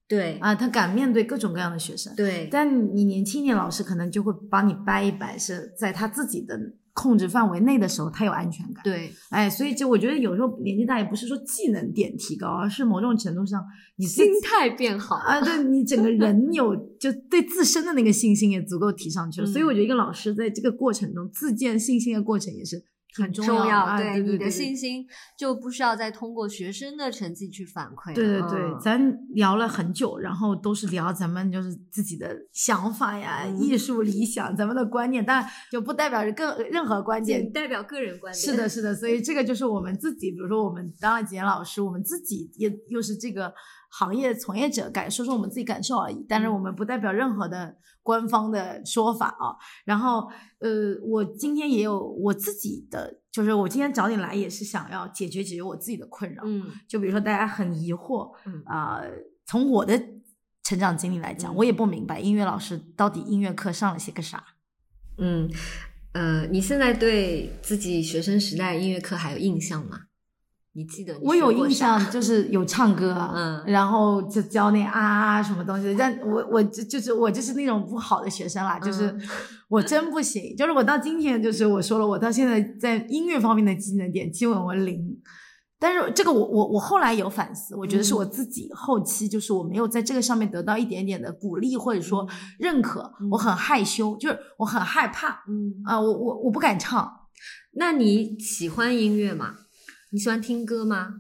[SPEAKER 2] 对
[SPEAKER 1] 啊，他敢面对各种各样的学生。
[SPEAKER 2] 对
[SPEAKER 1] 但你年轻一点，老师可能就会帮你掰一掰，是在他自己的控制范围内的时候，他有安全感。
[SPEAKER 2] 对，
[SPEAKER 1] 哎，所以就我觉得有时候年纪大也不是说技能点提高，而是某种程度上你
[SPEAKER 2] 心态变好
[SPEAKER 1] 啊，对你整个人有就对自身的那个信心也足够提上去了。所以
[SPEAKER 2] 嗯
[SPEAKER 1] 我觉得一个老师在这个过程中自建信心的过程也是很
[SPEAKER 2] 重
[SPEAKER 1] 要啊对对
[SPEAKER 2] 你的信心就不需要再通过学生的成绩去反馈。
[SPEAKER 1] 对对对，
[SPEAKER 2] 嗯
[SPEAKER 1] 咱聊了很久，然后都是聊咱们就是自己的想法呀、
[SPEAKER 2] 嗯
[SPEAKER 1] 艺术理想、咱们的观念，当然就不代表着更任何观点。
[SPEAKER 2] 代表个人观点。
[SPEAKER 1] 是的，，是的，所以这个就是我们自己，比如说我们当了几年老师，我们自己也又是这个行业从业者，感说说我们自己感受而已，但是
[SPEAKER 2] 嗯
[SPEAKER 1] 我们不代表任何的官方的说法啊。然后，呃，我今天也有我自己的，就是我今天找你来也是想要解决解决我自己的困扰。
[SPEAKER 2] 嗯
[SPEAKER 1] 就比如说大家很疑惑，
[SPEAKER 2] 嗯
[SPEAKER 1] 啊、从我的成长经历来讲，
[SPEAKER 2] 嗯
[SPEAKER 1] 我也不明白音乐老师到底音乐课上了些个啥。
[SPEAKER 2] 嗯，呃，你现在对自己学生时代音乐课还有印象吗？你记得你
[SPEAKER 1] 我有印象，就是有唱歌，
[SPEAKER 2] 嗯。
[SPEAKER 1] 然后就教那啊啊什么东西，但我我就就是我就是那种不好的学生啦，就是
[SPEAKER 2] 嗯
[SPEAKER 1] 我真不行，就是我到今天就是我说了，我到现在在音乐方面的技能点基本为零。但是这个我我我后来有反思，我觉得是
[SPEAKER 2] 嗯
[SPEAKER 1] 我自己后期就是我没有在这个上面得到一点点的鼓励或者说认可，
[SPEAKER 2] 嗯。
[SPEAKER 1] 我很害羞，就是我很害怕
[SPEAKER 2] 嗯，
[SPEAKER 1] 啊、我我我不敢唱，
[SPEAKER 2] 那你喜欢音乐吗？你喜欢听歌吗？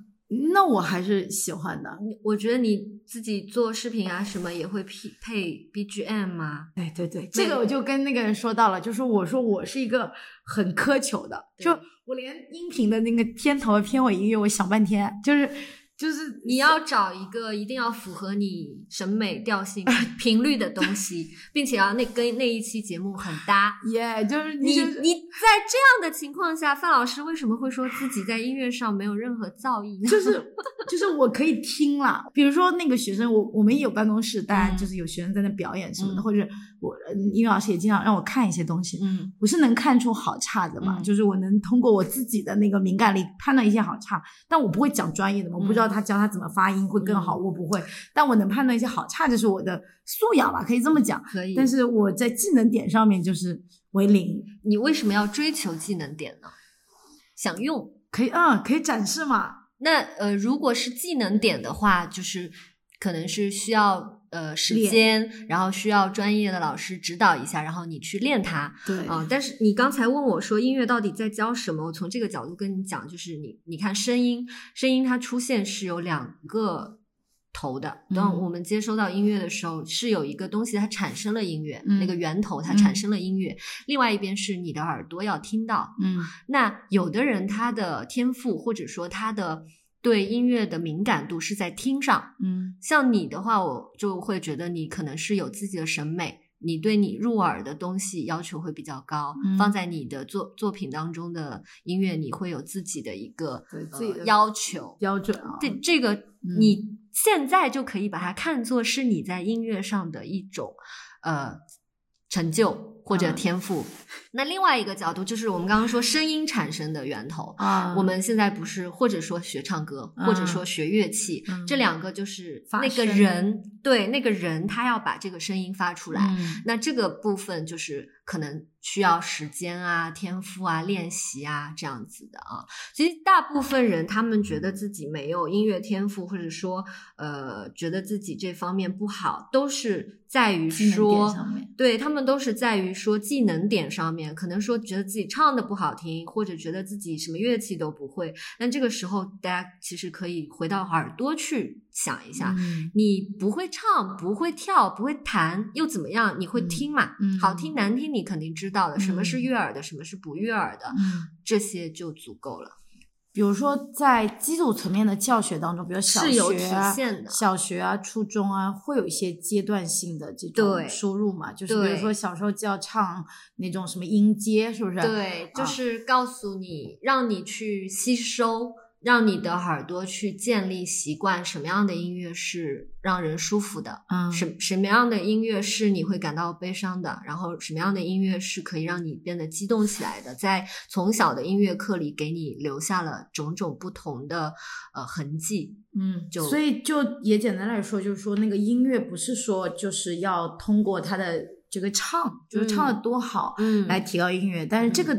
[SPEAKER 1] 那我还是喜欢的。
[SPEAKER 2] 你我觉得你自己做视频啊什么也会配配 BGM 吗？
[SPEAKER 1] 对对对，这个我就跟那个人说到了，就是我说我是一个很苛求的，就我连音频的那个片头片尾音乐，我想半天，就是就是
[SPEAKER 2] 你要找一个一定要符合你审美调性 频率的东西，并且要那跟那一期节目很搭。
[SPEAKER 1] 耶就是
[SPEAKER 2] 你
[SPEAKER 1] 就是
[SPEAKER 2] 你在这样的情况下，范老师为什么会说自己在音乐上没有任何造诣呢？
[SPEAKER 1] 就是 就是我可以听啦，比如说那个学生，我我们也有办公室，大家
[SPEAKER 2] 嗯
[SPEAKER 1] 就是有学生在那表演什么的，
[SPEAKER 2] 嗯。
[SPEAKER 1] 或者我呃音乐老师也经常让我看一些东西，
[SPEAKER 2] 嗯。
[SPEAKER 1] 我是能看出好差的嘛，
[SPEAKER 2] 嗯。
[SPEAKER 1] 就是我能通过我自己的那个敏感力判断一些好差，但我不会讲专业的嘛，我不知道他教他怎么发音会更好，
[SPEAKER 2] 嗯。
[SPEAKER 1] 我不会，但我能判断一些好差，就是我的素养吧，可以这么讲。
[SPEAKER 2] 可以。
[SPEAKER 1] 但是我在技能点上面就是为零，
[SPEAKER 2] 你为什么要追求技能点呢？想用。
[SPEAKER 1] 可以嗯可以展示嘛，
[SPEAKER 2] 那呃，如果是技能点的话，就是可能是需要呃时间，然后需要专业的老师指导一下，然后你去练它。
[SPEAKER 1] 对
[SPEAKER 2] 啊、但是你刚才问我说音乐到底在教什么？我从这个角度跟你讲，就是你你看声音，声音它出现是有两个头的。当
[SPEAKER 1] 嗯
[SPEAKER 2] 我们接收到音乐的时候，是有一个东西它产生了音乐，
[SPEAKER 1] 嗯
[SPEAKER 2] 那个源头它产生了音乐。另外一边是你的耳朵要听到。
[SPEAKER 1] 嗯
[SPEAKER 2] 那有的人他的天赋或者说他的对音乐的敏感度是在听上，
[SPEAKER 1] 嗯
[SPEAKER 2] 像你的话，我就会觉得你可能是有自己的审美，你对你入耳的东西要求会比较高，
[SPEAKER 1] 嗯
[SPEAKER 2] 放在你的作作品当中的音乐，你会有自己的一个
[SPEAKER 1] 对自己的
[SPEAKER 2] 呃、要求。
[SPEAKER 1] 标准啊，
[SPEAKER 2] 对这个，
[SPEAKER 1] 嗯
[SPEAKER 2] 你现在就可以把它看作是你在音乐上的一种呃成就或者
[SPEAKER 1] 嗯。
[SPEAKER 2] 天赋。那另外一个角度就是我们刚刚说声音产生的源头，
[SPEAKER 1] 啊，
[SPEAKER 2] 我们现在不是或者说学唱歌，或者说学乐器，
[SPEAKER 1] 嗯
[SPEAKER 2] 这两个就是
[SPEAKER 1] 发
[SPEAKER 2] 那个人对那个人他要把这个声音发出来。
[SPEAKER 1] 嗯
[SPEAKER 2] 那这个部分就是可能需要时间啊、天赋啊、练习啊这样子的啊。其实大部分人他们觉得自己没有音乐天赋，或者说呃觉得自己这方面不好，都是在于说对他们都是在于说技能点上面，可能说觉得自己唱的不好听，或者觉得自己什么乐器都不会。那这个时候，大家其实可以回到耳朵去想一下，
[SPEAKER 1] 嗯
[SPEAKER 2] 你不会唱、不会跳、不会弹又怎么样？你会听嘛？好听难听你肯定知道的，什么是
[SPEAKER 1] 嗯
[SPEAKER 2] 悦耳的，什么是不悦耳的，
[SPEAKER 1] 嗯。
[SPEAKER 2] 这些就足够了。
[SPEAKER 1] 比如说，在基础层面的教学当中，比如小
[SPEAKER 2] 是有
[SPEAKER 1] 学啊
[SPEAKER 2] 体现的
[SPEAKER 1] 小学啊、初中啊，会有一些阶段性的这种
[SPEAKER 2] 对
[SPEAKER 1] 输入嘛，就是比如说小时候就要唱那种什么音阶，是不是？
[SPEAKER 2] 对，就
[SPEAKER 1] 啊
[SPEAKER 2] 是告诉你，让你去吸收，让你的耳朵去建立习惯，什么样的音乐是让人舒服的，
[SPEAKER 1] 嗯，
[SPEAKER 2] 什什么样的音乐是你会感到悲伤的，然后什么样的音乐是可以让你变得激动起来的，在从小的音乐课里给你留下了种种不同的呃痕迹。
[SPEAKER 1] 嗯，
[SPEAKER 2] 就
[SPEAKER 1] 所以就也简单来说，就是说那个音乐不是说就是要通过它的这个唱，就是唱的多好，
[SPEAKER 2] 嗯。
[SPEAKER 1] 来提高音乐，但是这个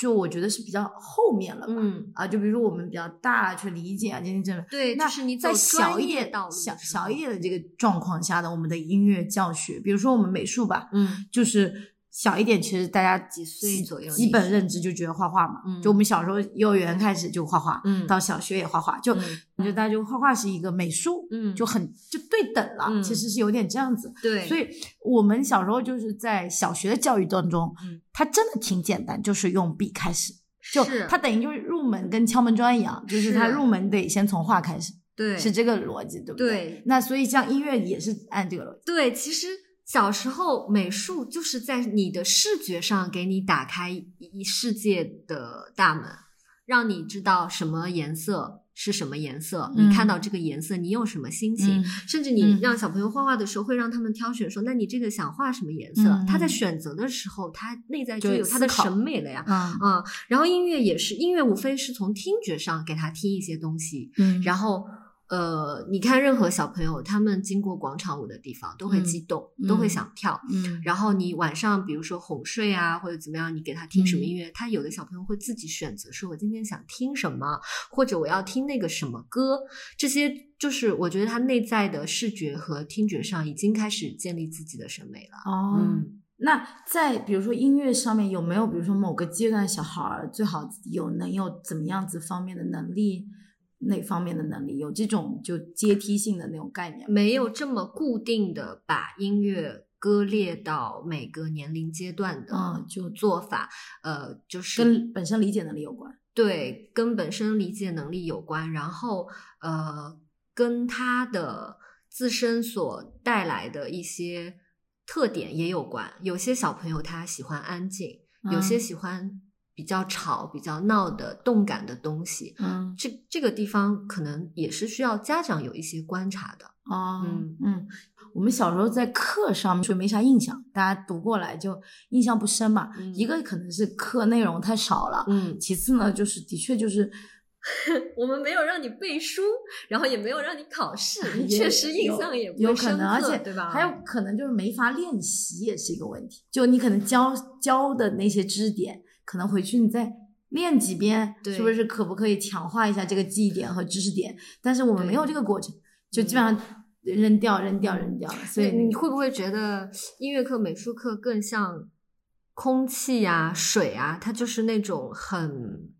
[SPEAKER 1] 就我觉得是比较后面了吧。
[SPEAKER 2] 嗯，
[SPEAKER 1] 啊，就比如说我们比较大去理解啊，这些这种。
[SPEAKER 2] 对，
[SPEAKER 1] 那
[SPEAKER 2] 就是你
[SPEAKER 1] 在
[SPEAKER 2] 走
[SPEAKER 1] 小一点小小一点的这个状况下的我们的音乐教学，比如说我们美术吧，
[SPEAKER 2] 嗯
[SPEAKER 1] 就是小一点，其实大家
[SPEAKER 2] 几岁
[SPEAKER 1] 基
[SPEAKER 2] 左右
[SPEAKER 1] 基本认知就觉得画画嘛，
[SPEAKER 2] 嗯。
[SPEAKER 1] 就我们小时候幼儿园开始就画画，
[SPEAKER 2] 嗯。
[SPEAKER 1] 到小学也画画，就
[SPEAKER 2] 嗯。
[SPEAKER 1] 我觉得大家就画画是一个美术，
[SPEAKER 2] 嗯。
[SPEAKER 1] 就很就对等了，
[SPEAKER 2] 嗯。
[SPEAKER 1] 其实是有点这样子。
[SPEAKER 2] 对，
[SPEAKER 1] 所以我们小时候就是在小学的教育当中，
[SPEAKER 2] 嗯。
[SPEAKER 1] 它真的挺简单，就是用笔开始，就是。它等于就是入门跟敲门砖一样，就是它入门得先从画开始，
[SPEAKER 2] 对。
[SPEAKER 1] 是这个逻辑，对不对？
[SPEAKER 2] 对。
[SPEAKER 1] 那所以像音乐也是按这个逻辑。
[SPEAKER 2] 对，其实小时候美术就是在你的视觉上给你打开一世界的大门，让你知道什么颜色是什么颜色，
[SPEAKER 1] 嗯
[SPEAKER 2] 你看到这个颜色你有什么心情，
[SPEAKER 1] 嗯。
[SPEAKER 2] 甚至你。
[SPEAKER 1] 嗯
[SPEAKER 2] 让小朋友画画的时候，会让他们挑选说，那你这个想画什么颜色？
[SPEAKER 1] 嗯？
[SPEAKER 2] 他在选择的时候，他内在就
[SPEAKER 1] 就
[SPEAKER 2] 有他的审美了呀。
[SPEAKER 1] 嗯。
[SPEAKER 2] 嗯，然后音乐也是，音乐无非是从听觉上给他听一些东西，
[SPEAKER 1] 嗯。
[SPEAKER 2] 然后呃，你看任何小朋友，他们经过广场舞的地方都会
[SPEAKER 1] 嗯
[SPEAKER 2] 激动，都会
[SPEAKER 1] 嗯
[SPEAKER 2] 想跳。
[SPEAKER 1] 嗯
[SPEAKER 2] 然后你晚上比如说哄睡啊，或者怎么样，你给他听什么
[SPEAKER 1] 嗯
[SPEAKER 2] 音乐，他有的小朋友会自己选择，说我今天想听什么，或者我要听那个什么歌，这些就是我觉得他内在的视觉和听觉上已经开始建立自己的审美了。
[SPEAKER 1] 哦，
[SPEAKER 2] 嗯，
[SPEAKER 1] 那在比如说音乐上面有没有，比如说某个阶段小孩儿最好有能有怎么样子方面的能力，哪方面的能力有这种就阶梯性的那种概念？
[SPEAKER 2] 没有这么固定的把音乐割裂到每个年龄阶段的
[SPEAKER 1] 嗯就
[SPEAKER 2] 做法，呃，就是
[SPEAKER 1] 跟本身理解能力有关。
[SPEAKER 2] 对，跟本身理解能力有关，然后呃，跟他的自身所带来的一些特点也有关。有些小朋友他喜欢安静，有些
[SPEAKER 1] 嗯
[SPEAKER 2] 喜欢比较吵、比较闹的动感的东西。
[SPEAKER 1] 嗯
[SPEAKER 2] 这这个地方可能也是需要家长有一些观察的。
[SPEAKER 1] 哦
[SPEAKER 2] 嗯
[SPEAKER 1] 嗯，我们小时候在课上面就没啥印象，大家读过来就印象不深嘛。
[SPEAKER 2] 嗯
[SPEAKER 1] 一个可能是课内容太少了，
[SPEAKER 2] 嗯，
[SPEAKER 1] 其次呢就是的确就是
[SPEAKER 2] 我们没有让你背书，然后也没有让你考试，你确实印象也不
[SPEAKER 1] 有可能，而且
[SPEAKER 2] 刻对吧？
[SPEAKER 1] 还有可能就是没法练习，也是一个问题。就你可能教教的那些知识点，可能回去你再练几遍，
[SPEAKER 2] 对
[SPEAKER 1] 是不是可不可以强化一下这个记忆点和知识点？但是我们没有这个过程，就基本上扔掉、扔掉、扔掉。所以，
[SPEAKER 2] 你会不会觉得音乐课、美术课更像空气啊、水啊？它就是那种很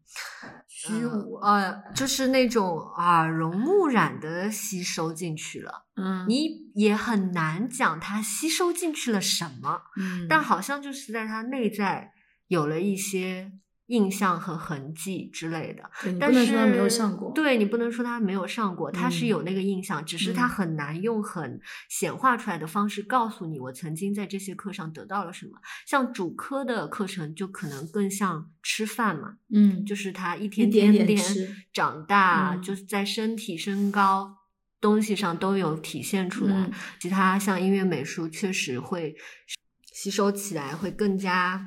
[SPEAKER 1] 虚无
[SPEAKER 2] 呃，呃就是那种耳濡目染的吸收进去了。
[SPEAKER 1] 嗯，
[SPEAKER 2] 你也很难讲它吸收进去了什么，
[SPEAKER 1] 嗯，
[SPEAKER 2] 但好像就是在它内在有了一些印象和痕迹之类的。但是
[SPEAKER 1] 他没有上过，
[SPEAKER 2] 对你不能说他没有上过，他是
[SPEAKER 1] 嗯
[SPEAKER 2] 有那个印象，只是他
[SPEAKER 1] 嗯
[SPEAKER 2] 很难用很显化出来的方式告诉你，我曾经在这些课上得到了什么。像主科的课程就可能更像吃饭嘛，
[SPEAKER 1] 嗯，
[SPEAKER 2] 就是他一天
[SPEAKER 1] 点
[SPEAKER 2] 天长大，
[SPEAKER 1] 嗯
[SPEAKER 2] 就是在身体、身高。东西上都有体现出来，
[SPEAKER 1] 嗯
[SPEAKER 2] 其他像音乐、美术确实会吸收起来会更加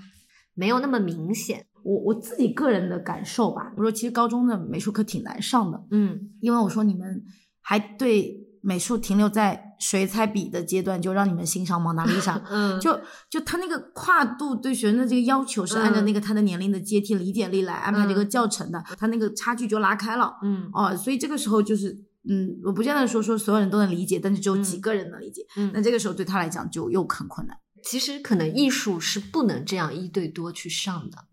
[SPEAKER 2] 没有那么明显。
[SPEAKER 1] 我我自己个人的感受吧，我说其实高中的美术课挺难上的，
[SPEAKER 2] 嗯
[SPEAKER 1] 因为我说你们还对美术停留在水彩笔的阶段，就让你们欣赏蒙娜丽莎。
[SPEAKER 2] 嗯，
[SPEAKER 1] 就就他那个跨度对学生的这个要求是按照
[SPEAKER 2] 嗯
[SPEAKER 1] 那个他的年龄的阶梯理解力来安排这个
[SPEAKER 2] 嗯
[SPEAKER 1] 教程的，他那个差距就拉开了
[SPEAKER 2] 嗯
[SPEAKER 1] 哦，所以这个时候就是嗯，我不见得说说所有人都能理解，但是只有几
[SPEAKER 2] 嗯
[SPEAKER 1] 个人能理解，
[SPEAKER 2] 嗯
[SPEAKER 1] 那这个时候对他来讲就又很困难。
[SPEAKER 2] 其实可能艺术是不能这样一对多去上的，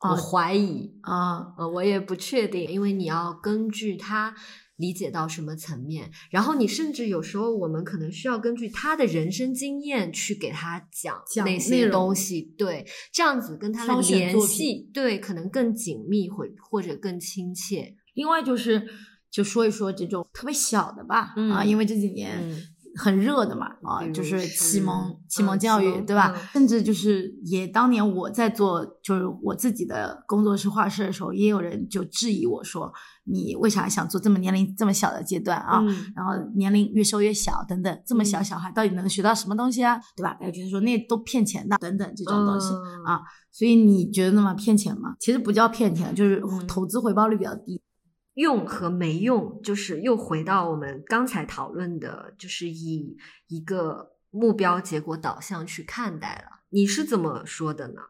[SPEAKER 2] 我
[SPEAKER 1] 哦
[SPEAKER 2] 怀疑，
[SPEAKER 1] 啊，
[SPEAKER 2] 呃，我也不确定，因为你要根据他理解到什么层面，然后你甚至有时候我们可能需要根据他的人生经验去给他讲
[SPEAKER 1] 讲内
[SPEAKER 2] 那些东西，对，这样子跟他的联系，对，可能更紧密或或者更亲切，
[SPEAKER 1] 另外就是就说一说这种特别小的吧，
[SPEAKER 2] 嗯
[SPEAKER 1] 啊，因为这几年
[SPEAKER 2] 嗯
[SPEAKER 1] 很热的嘛，啊就是启蒙启蒙
[SPEAKER 2] 嗯
[SPEAKER 1] 教育，对吧？
[SPEAKER 2] 嗯
[SPEAKER 1] 甚至就是也当年我在做就是我自己的工作室画室的时候，也有人就质疑我说，你为啥想做这么年龄这么小的阶段啊？
[SPEAKER 2] 嗯
[SPEAKER 1] 然后年龄越收越小，等等，这么小
[SPEAKER 2] 嗯
[SPEAKER 1] 小孩到底能学到什么东西啊？对吧？大家觉得说那都骗钱的，等等这种东西、
[SPEAKER 2] 嗯
[SPEAKER 1] 啊。所以你觉得那么骗钱吗？其实不叫骗钱，就是
[SPEAKER 2] 嗯
[SPEAKER 1] 投资回报率比较低。
[SPEAKER 2] 用和没用，就是又回到我们刚才讨论的，就是以一个目标结果导向去看待了。你是怎么说的呢？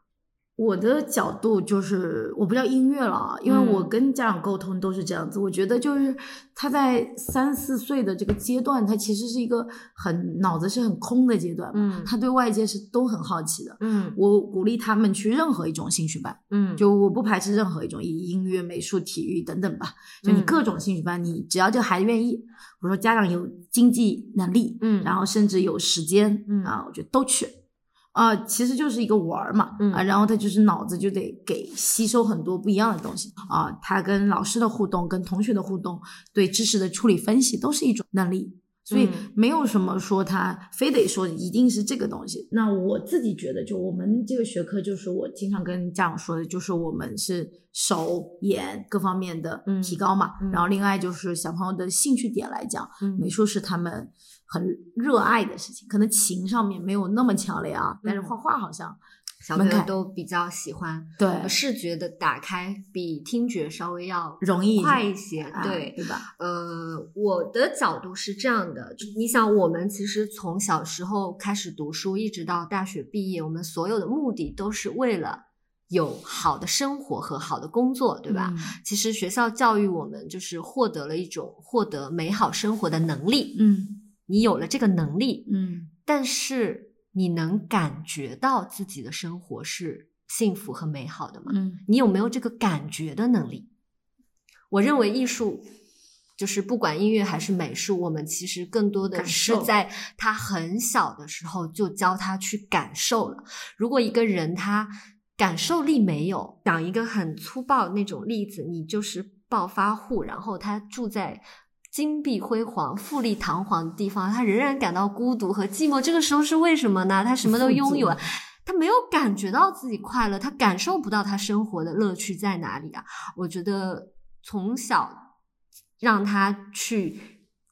[SPEAKER 1] 我的角度就是我不叫音乐了啊，因为我
[SPEAKER 2] 嗯
[SPEAKER 1] 跟家长沟通都是这样子。我觉得就是他在三四岁的这个阶段，他其实是一个很脑子是很空的阶段，
[SPEAKER 2] 嗯
[SPEAKER 1] 他对外界是都很好奇的。
[SPEAKER 2] 嗯
[SPEAKER 1] 我鼓励他们去任何一种兴趣班，
[SPEAKER 2] 嗯
[SPEAKER 1] 就我不排斥任何一种，以音乐、美术、体育等等吧，就你
[SPEAKER 2] 嗯
[SPEAKER 1] 各种兴趣班，你只要这个孩子愿意，我说家长有经济能力，
[SPEAKER 2] 嗯
[SPEAKER 1] 然后甚至有时间，
[SPEAKER 2] 嗯
[SPEAKER 1] 啊，我觉得都去。啊、其实就是一个玩儿嘛，
[SPEAKER 2] 嗯。
[SPEAKER 1] 啊，然后他就是脑子就得给吸收很多不一样的东西啊，他跟老师的互动、跟同学的互动、对知识的处理分析都是一种能力，所以
[SPEAKER 2] 嗯
[SPEAKER 1] 没有什么说他非得说一定是这个东西。那我自己觉得，就我们这个学科，就是我经常跟家长说的，就是我们是手眼各方面的
[SPEAKER 2] 嗯
[SPEAKER 1] 提高嘛。
[SPEAKER 2] 嗯
[SPEAKER 1] 然后另外就是小朋友的兴趣点来讲，
[SPEAKER 2] 嗯
[SPEAKER 1] 美术是他们很热爱的事情，可能情上面没有那么强烈啊，但是
[SPEAKER 2] 嗯
[SPEAKER 1] 画画好像
[SPEAKER 2] 小朋友都比较喜欢，
[SPEAKER 1] 对
[SPEAKER 2] 视觉的打开比听觉稍微要
[SPEAKER 1] 容易一
[SPEAKER 2] 快一些，
[SPEAKER 1] 啊
[SPEAKER 2] 对。
[SPEAKER 1] 对吧？
[SPEAKER 2] 呃，我的角度是这样的，就你想，我们其实从小时候开始读书，一直到大学毕业，我们所有的目的都是为了有好的生活和好的工作，对吧？
[SPEAKER 1] 嗯
[SPEAKER 2] 其实学校教育我们，就是获得了一种获得美好生活的能力。
[SPEAKER 1] 嗯
[SPEAKER 2] 你有了这个能力，
[SPEAKER 1] 嗯
[SPEAKER 2] 但是你能感觉到自己的生活是幸福和美好的吗？
[SPEAKER 1] 嗯
[SPEAKER 2] 你有没有这个感觉的能力？我认为艺术就是不管音乐还是美术，我们其实更多的是在他很小的时候就教他去感受了。如果一个人他感受力没有，讲一个很粗暴那种例子，你就是暴发户，然后他住在。金碧辉煌、富丽堂皇的地方，他仍然感到孤独和寂寞。这个时候是为什么呢？他什么都拥有啊，他没有感觉到自己快乐，他感受不到他生活的乐趣在哪里啊。我觉得从小让他去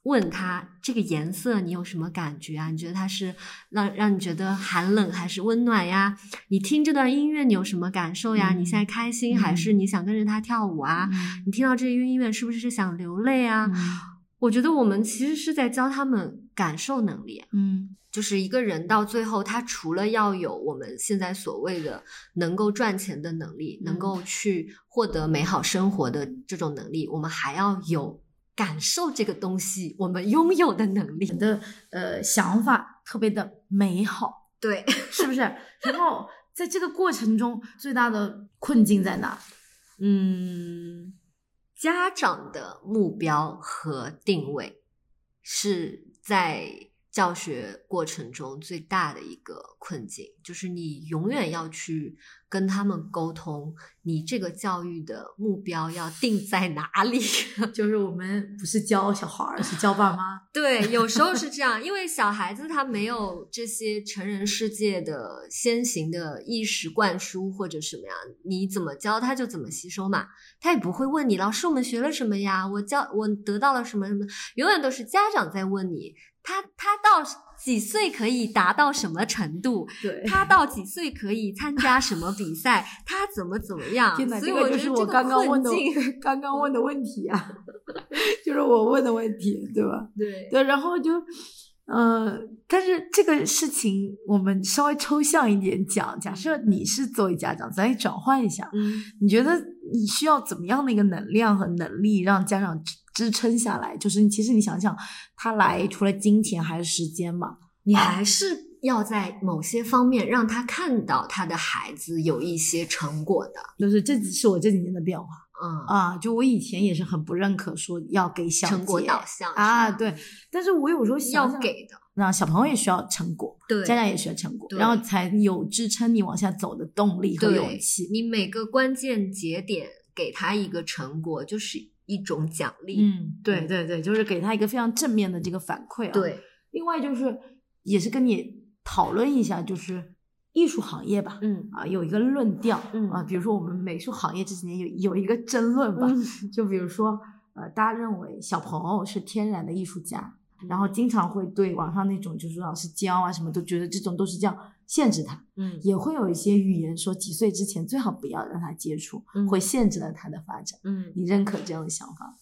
[SPEAKER 2] 问他这个颜色你有什么感觉啊？你觉得它是让让你觉得寒冷还是温暖呀？你听这段音乐你有什么感受呀？
[SPEAKER 1] 嗯
[SPEAKER 2] 你现在开心还是你想跟着他跳舞啊？
[SPEAKER 1] 嗯
[SPEAKER 2] 你听到这个音乐是不是想流泪啊？
[SPEAKER 1] 嗯
[SPEAKER 2] 我觉得我们其实是在教他们感受能力。
[SPEAKER 1] 嗯
[SPEAKER 2] 就是一个人到最后，他除了要有我们现在所谓的能够赚钱的能力，
[SPEAKER 1] 嗯
[SPEAKER 2] 能够去获得美好生活的这种能力，我们还要有感受这个东西我们拥有的能力
[SPEAKER 1] 你。的呃想法特别的美好，
[SPEAKER 2] 对，
[SPEAKER 1] 是不是？然后在这个过程中，最大的困境在哪？
[SPEAKER 2] 嗯，家长的目标和定位是在教学过程中最大的一个困境，就是你永远要去跟他们沟通，你这个教育的目标要定在哪里。
[SPEAKER 1] 就是我们不是教小孩儿，是教爸妈。
[SPEAKER 2] 对，有时候是这样，因为小孩子他没有这些成人世界的先行的意识灌输或者什么呀，你怎么教他就怎么吸收嘛，他也不会问你老师我们学了什么呀，我教我得到了什么什么，永远都是家长在问你，他他到几岁可以达到什么程度，
[SPEAKER 1] 对。
[SPEAKER 2] 他到几岁可以参加什么比赛，他怎么怎么样，所以
[SPEAKER 1] 我
[SPEAKER 2] 我觉得这个
[SPEAKER 1] 刚刚问的，刚刚问的问题啊，就是我问的问题，对吧？
[SPEAKER 2] 对。
[SPEAKER 1] 对，然后就，呃，但是这个事情我们稍微抽象一点讲，假设你是作为家长，咱也转换一下，
[SPEAKER 2] 嗯。
[SPEAKER 1] 你觉得你需要怎么样的一个能量和能力让家长支支撑下来？就是其实你想想，他来除了金钱还是时间嘛？
[SPEAKER 2] 你还是要在某些方面让他看到他的孩子有一些成果的。
[SPEAKER 1] 就是这只是我这几年的变化
[SPEAKER 2] 嗯，
[SPEAKER 1] 啊！就我以前也是很不认可说要给小
[SPEAKER 2] 成果导向
[SPEAKER 1] 啊，对。但是我有时候
[SPEAKER 2] 要给的，
[SPEAKER 1] 那小朋友也需要成果，
[SPEAKER 2] 对
[SPEAKER 1] 家长也需要成果，
[SPEAKER 2] 对
[SPEAKER 1] 然后才有支撑你往下走的动力和勇气。
[SPEAKER 2] 你每个关键节点给他一个成果，就是一种奖励。
[SPEAKER 1] 嗯，对
[SPEAKER 2] 嗯
[SPEAKER 1] 对对，就是给他一个非常正面的这个反馈啊。，
[SPEAKER 2] 对，
[SPEAKER 1] 另外就是也是跟你讨论一下，就是艺术行业吧。
[SPEAKER 2] 嗯
[SPEAKER 1] 啊，有一个论调，
[SPEAKER 2] 嗯
[SPEAKER 1] 啊，比如说我们美术行业这几年有有一个争论吧，
[SPEAKER 2] 嗯
[SPEAKER 1] 就比如说，呃，大家认为小朋友是天然的艺术家，
[SPEAKER 2] 嗯
[SPEAKER 1] 然后经常会对网上那种就是老师教啊什么，都觉得这种都是这样限制他，
[SPEAKER 2] 嗯
[SPEAKER 1] 也会有一些语言说几岁之前最好不要让他接触，
[SPEAKER 2] 嗯
[SPEAKER 1] 会限制了他的发展。
[SPEAKER 2] 嗯，
[SPEAKER 1] 你认可这样的想法？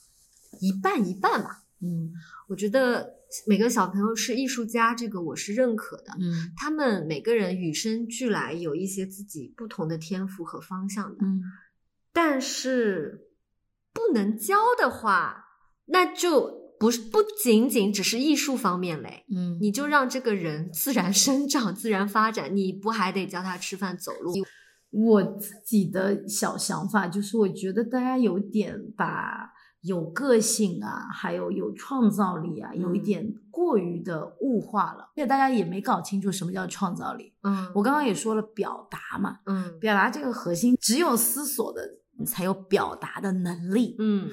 [SPEAKER 2] 一半一半吧。
[SPEAKER 1] 嗯
[SPEAKER 2] 我觉得每个小朋友是艺术家，这个我是认可的。
[SPEAKER 1] 嗯
[SPEAKER 2] 他们每个人与生俱来有一些自己不同的天赋和方向的，
[SPEAKER 1] 嗯
[SPEAKER 2] 但是不能教的话，那就不是不仅仅只是艺术方面嘞。
[SPEAKER 1] 嗯
[SPEAKER 2] 你就让这个人自然生长、自然发展，你不还得教他吃饭、走路？
[SPEAKER 1] 我自己的小想法就是，我觉得大家有点把有个性啊，还有有创造力啊，有一
[SPEAKER 2] 嗯
[SPEAKER 1] 点过于的物化了，而且大家也没搞清楚什么叫创造力。
[SPEAKER 2] 嗯
[SPEAKER 1] 我刚刚也说了，表达嘛，
[SPEAKER 2] 嗯
[SPEAKER 1] 表达这个核心，只有思索的才有表达的能力，
[SPEAKER 2] 嗯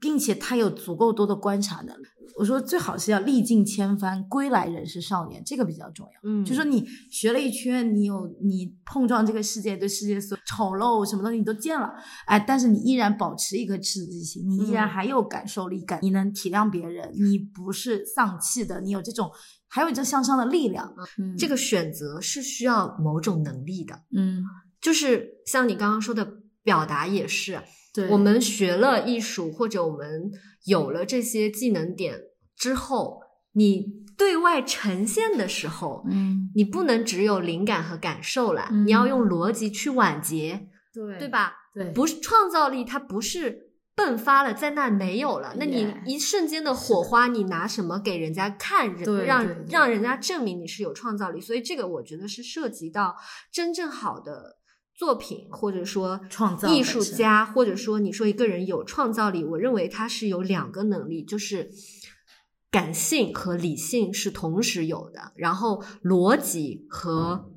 [SPEAKER 1] 并且他有足够多的观察能力。我说最好是要历尽千帆，归来仍是少年，这个比较重要。
[SPEAKER 2] 嗯，
[SPEAKER 1] 就说你学了一圈，你有你碰撞这个世界，对世界所丑陋什么东西你都见了，哎，但是你依然保持一颗赤子之心，你依然
[SPEAKER 2] 嗯
[SPEAKER 1] 还有感受力感，你能体谅别人，你不是丧气的，你有这种还有这向上的力量。嗯
[SPEAKER 2] 这个选择是需要某种能力的，
[SPEAKER 1] 嗯，
[SPEAKER 2] 就是像你刚刚说的表达也是，
[SPEAKER 1] 对，
[SPEAKER 2] 我们学了艺术或者我们有了这些技能点之后，你对外呈现的时候，
[SPEAKER 1] 嗯
[SPEAKER 2] 你不能只有灵感和感受了，
[SPEAKER 1] 嗯
[SPEAKER 2] 你要用逻辑去挽结，
[SPEAKER 1] 对
[SPEAKER 2] 对？吧？
[SPEAKER 1] 对，
[SPEAKER 2] 不是创造力，它不是迸发了，在那没有了。那你一瞬间的火花，你拿什么给人家看？人让让人家证明你是有创造力。所以这个我觉得是涉及到真正好的作品，或者说
[SPEAKER 1] 创造
[SPEAKER 2] 艺术家，或者说你说一个人有创造力，我认为他是有两个能力，就是。感性和理性是同时有的，然后逻辑和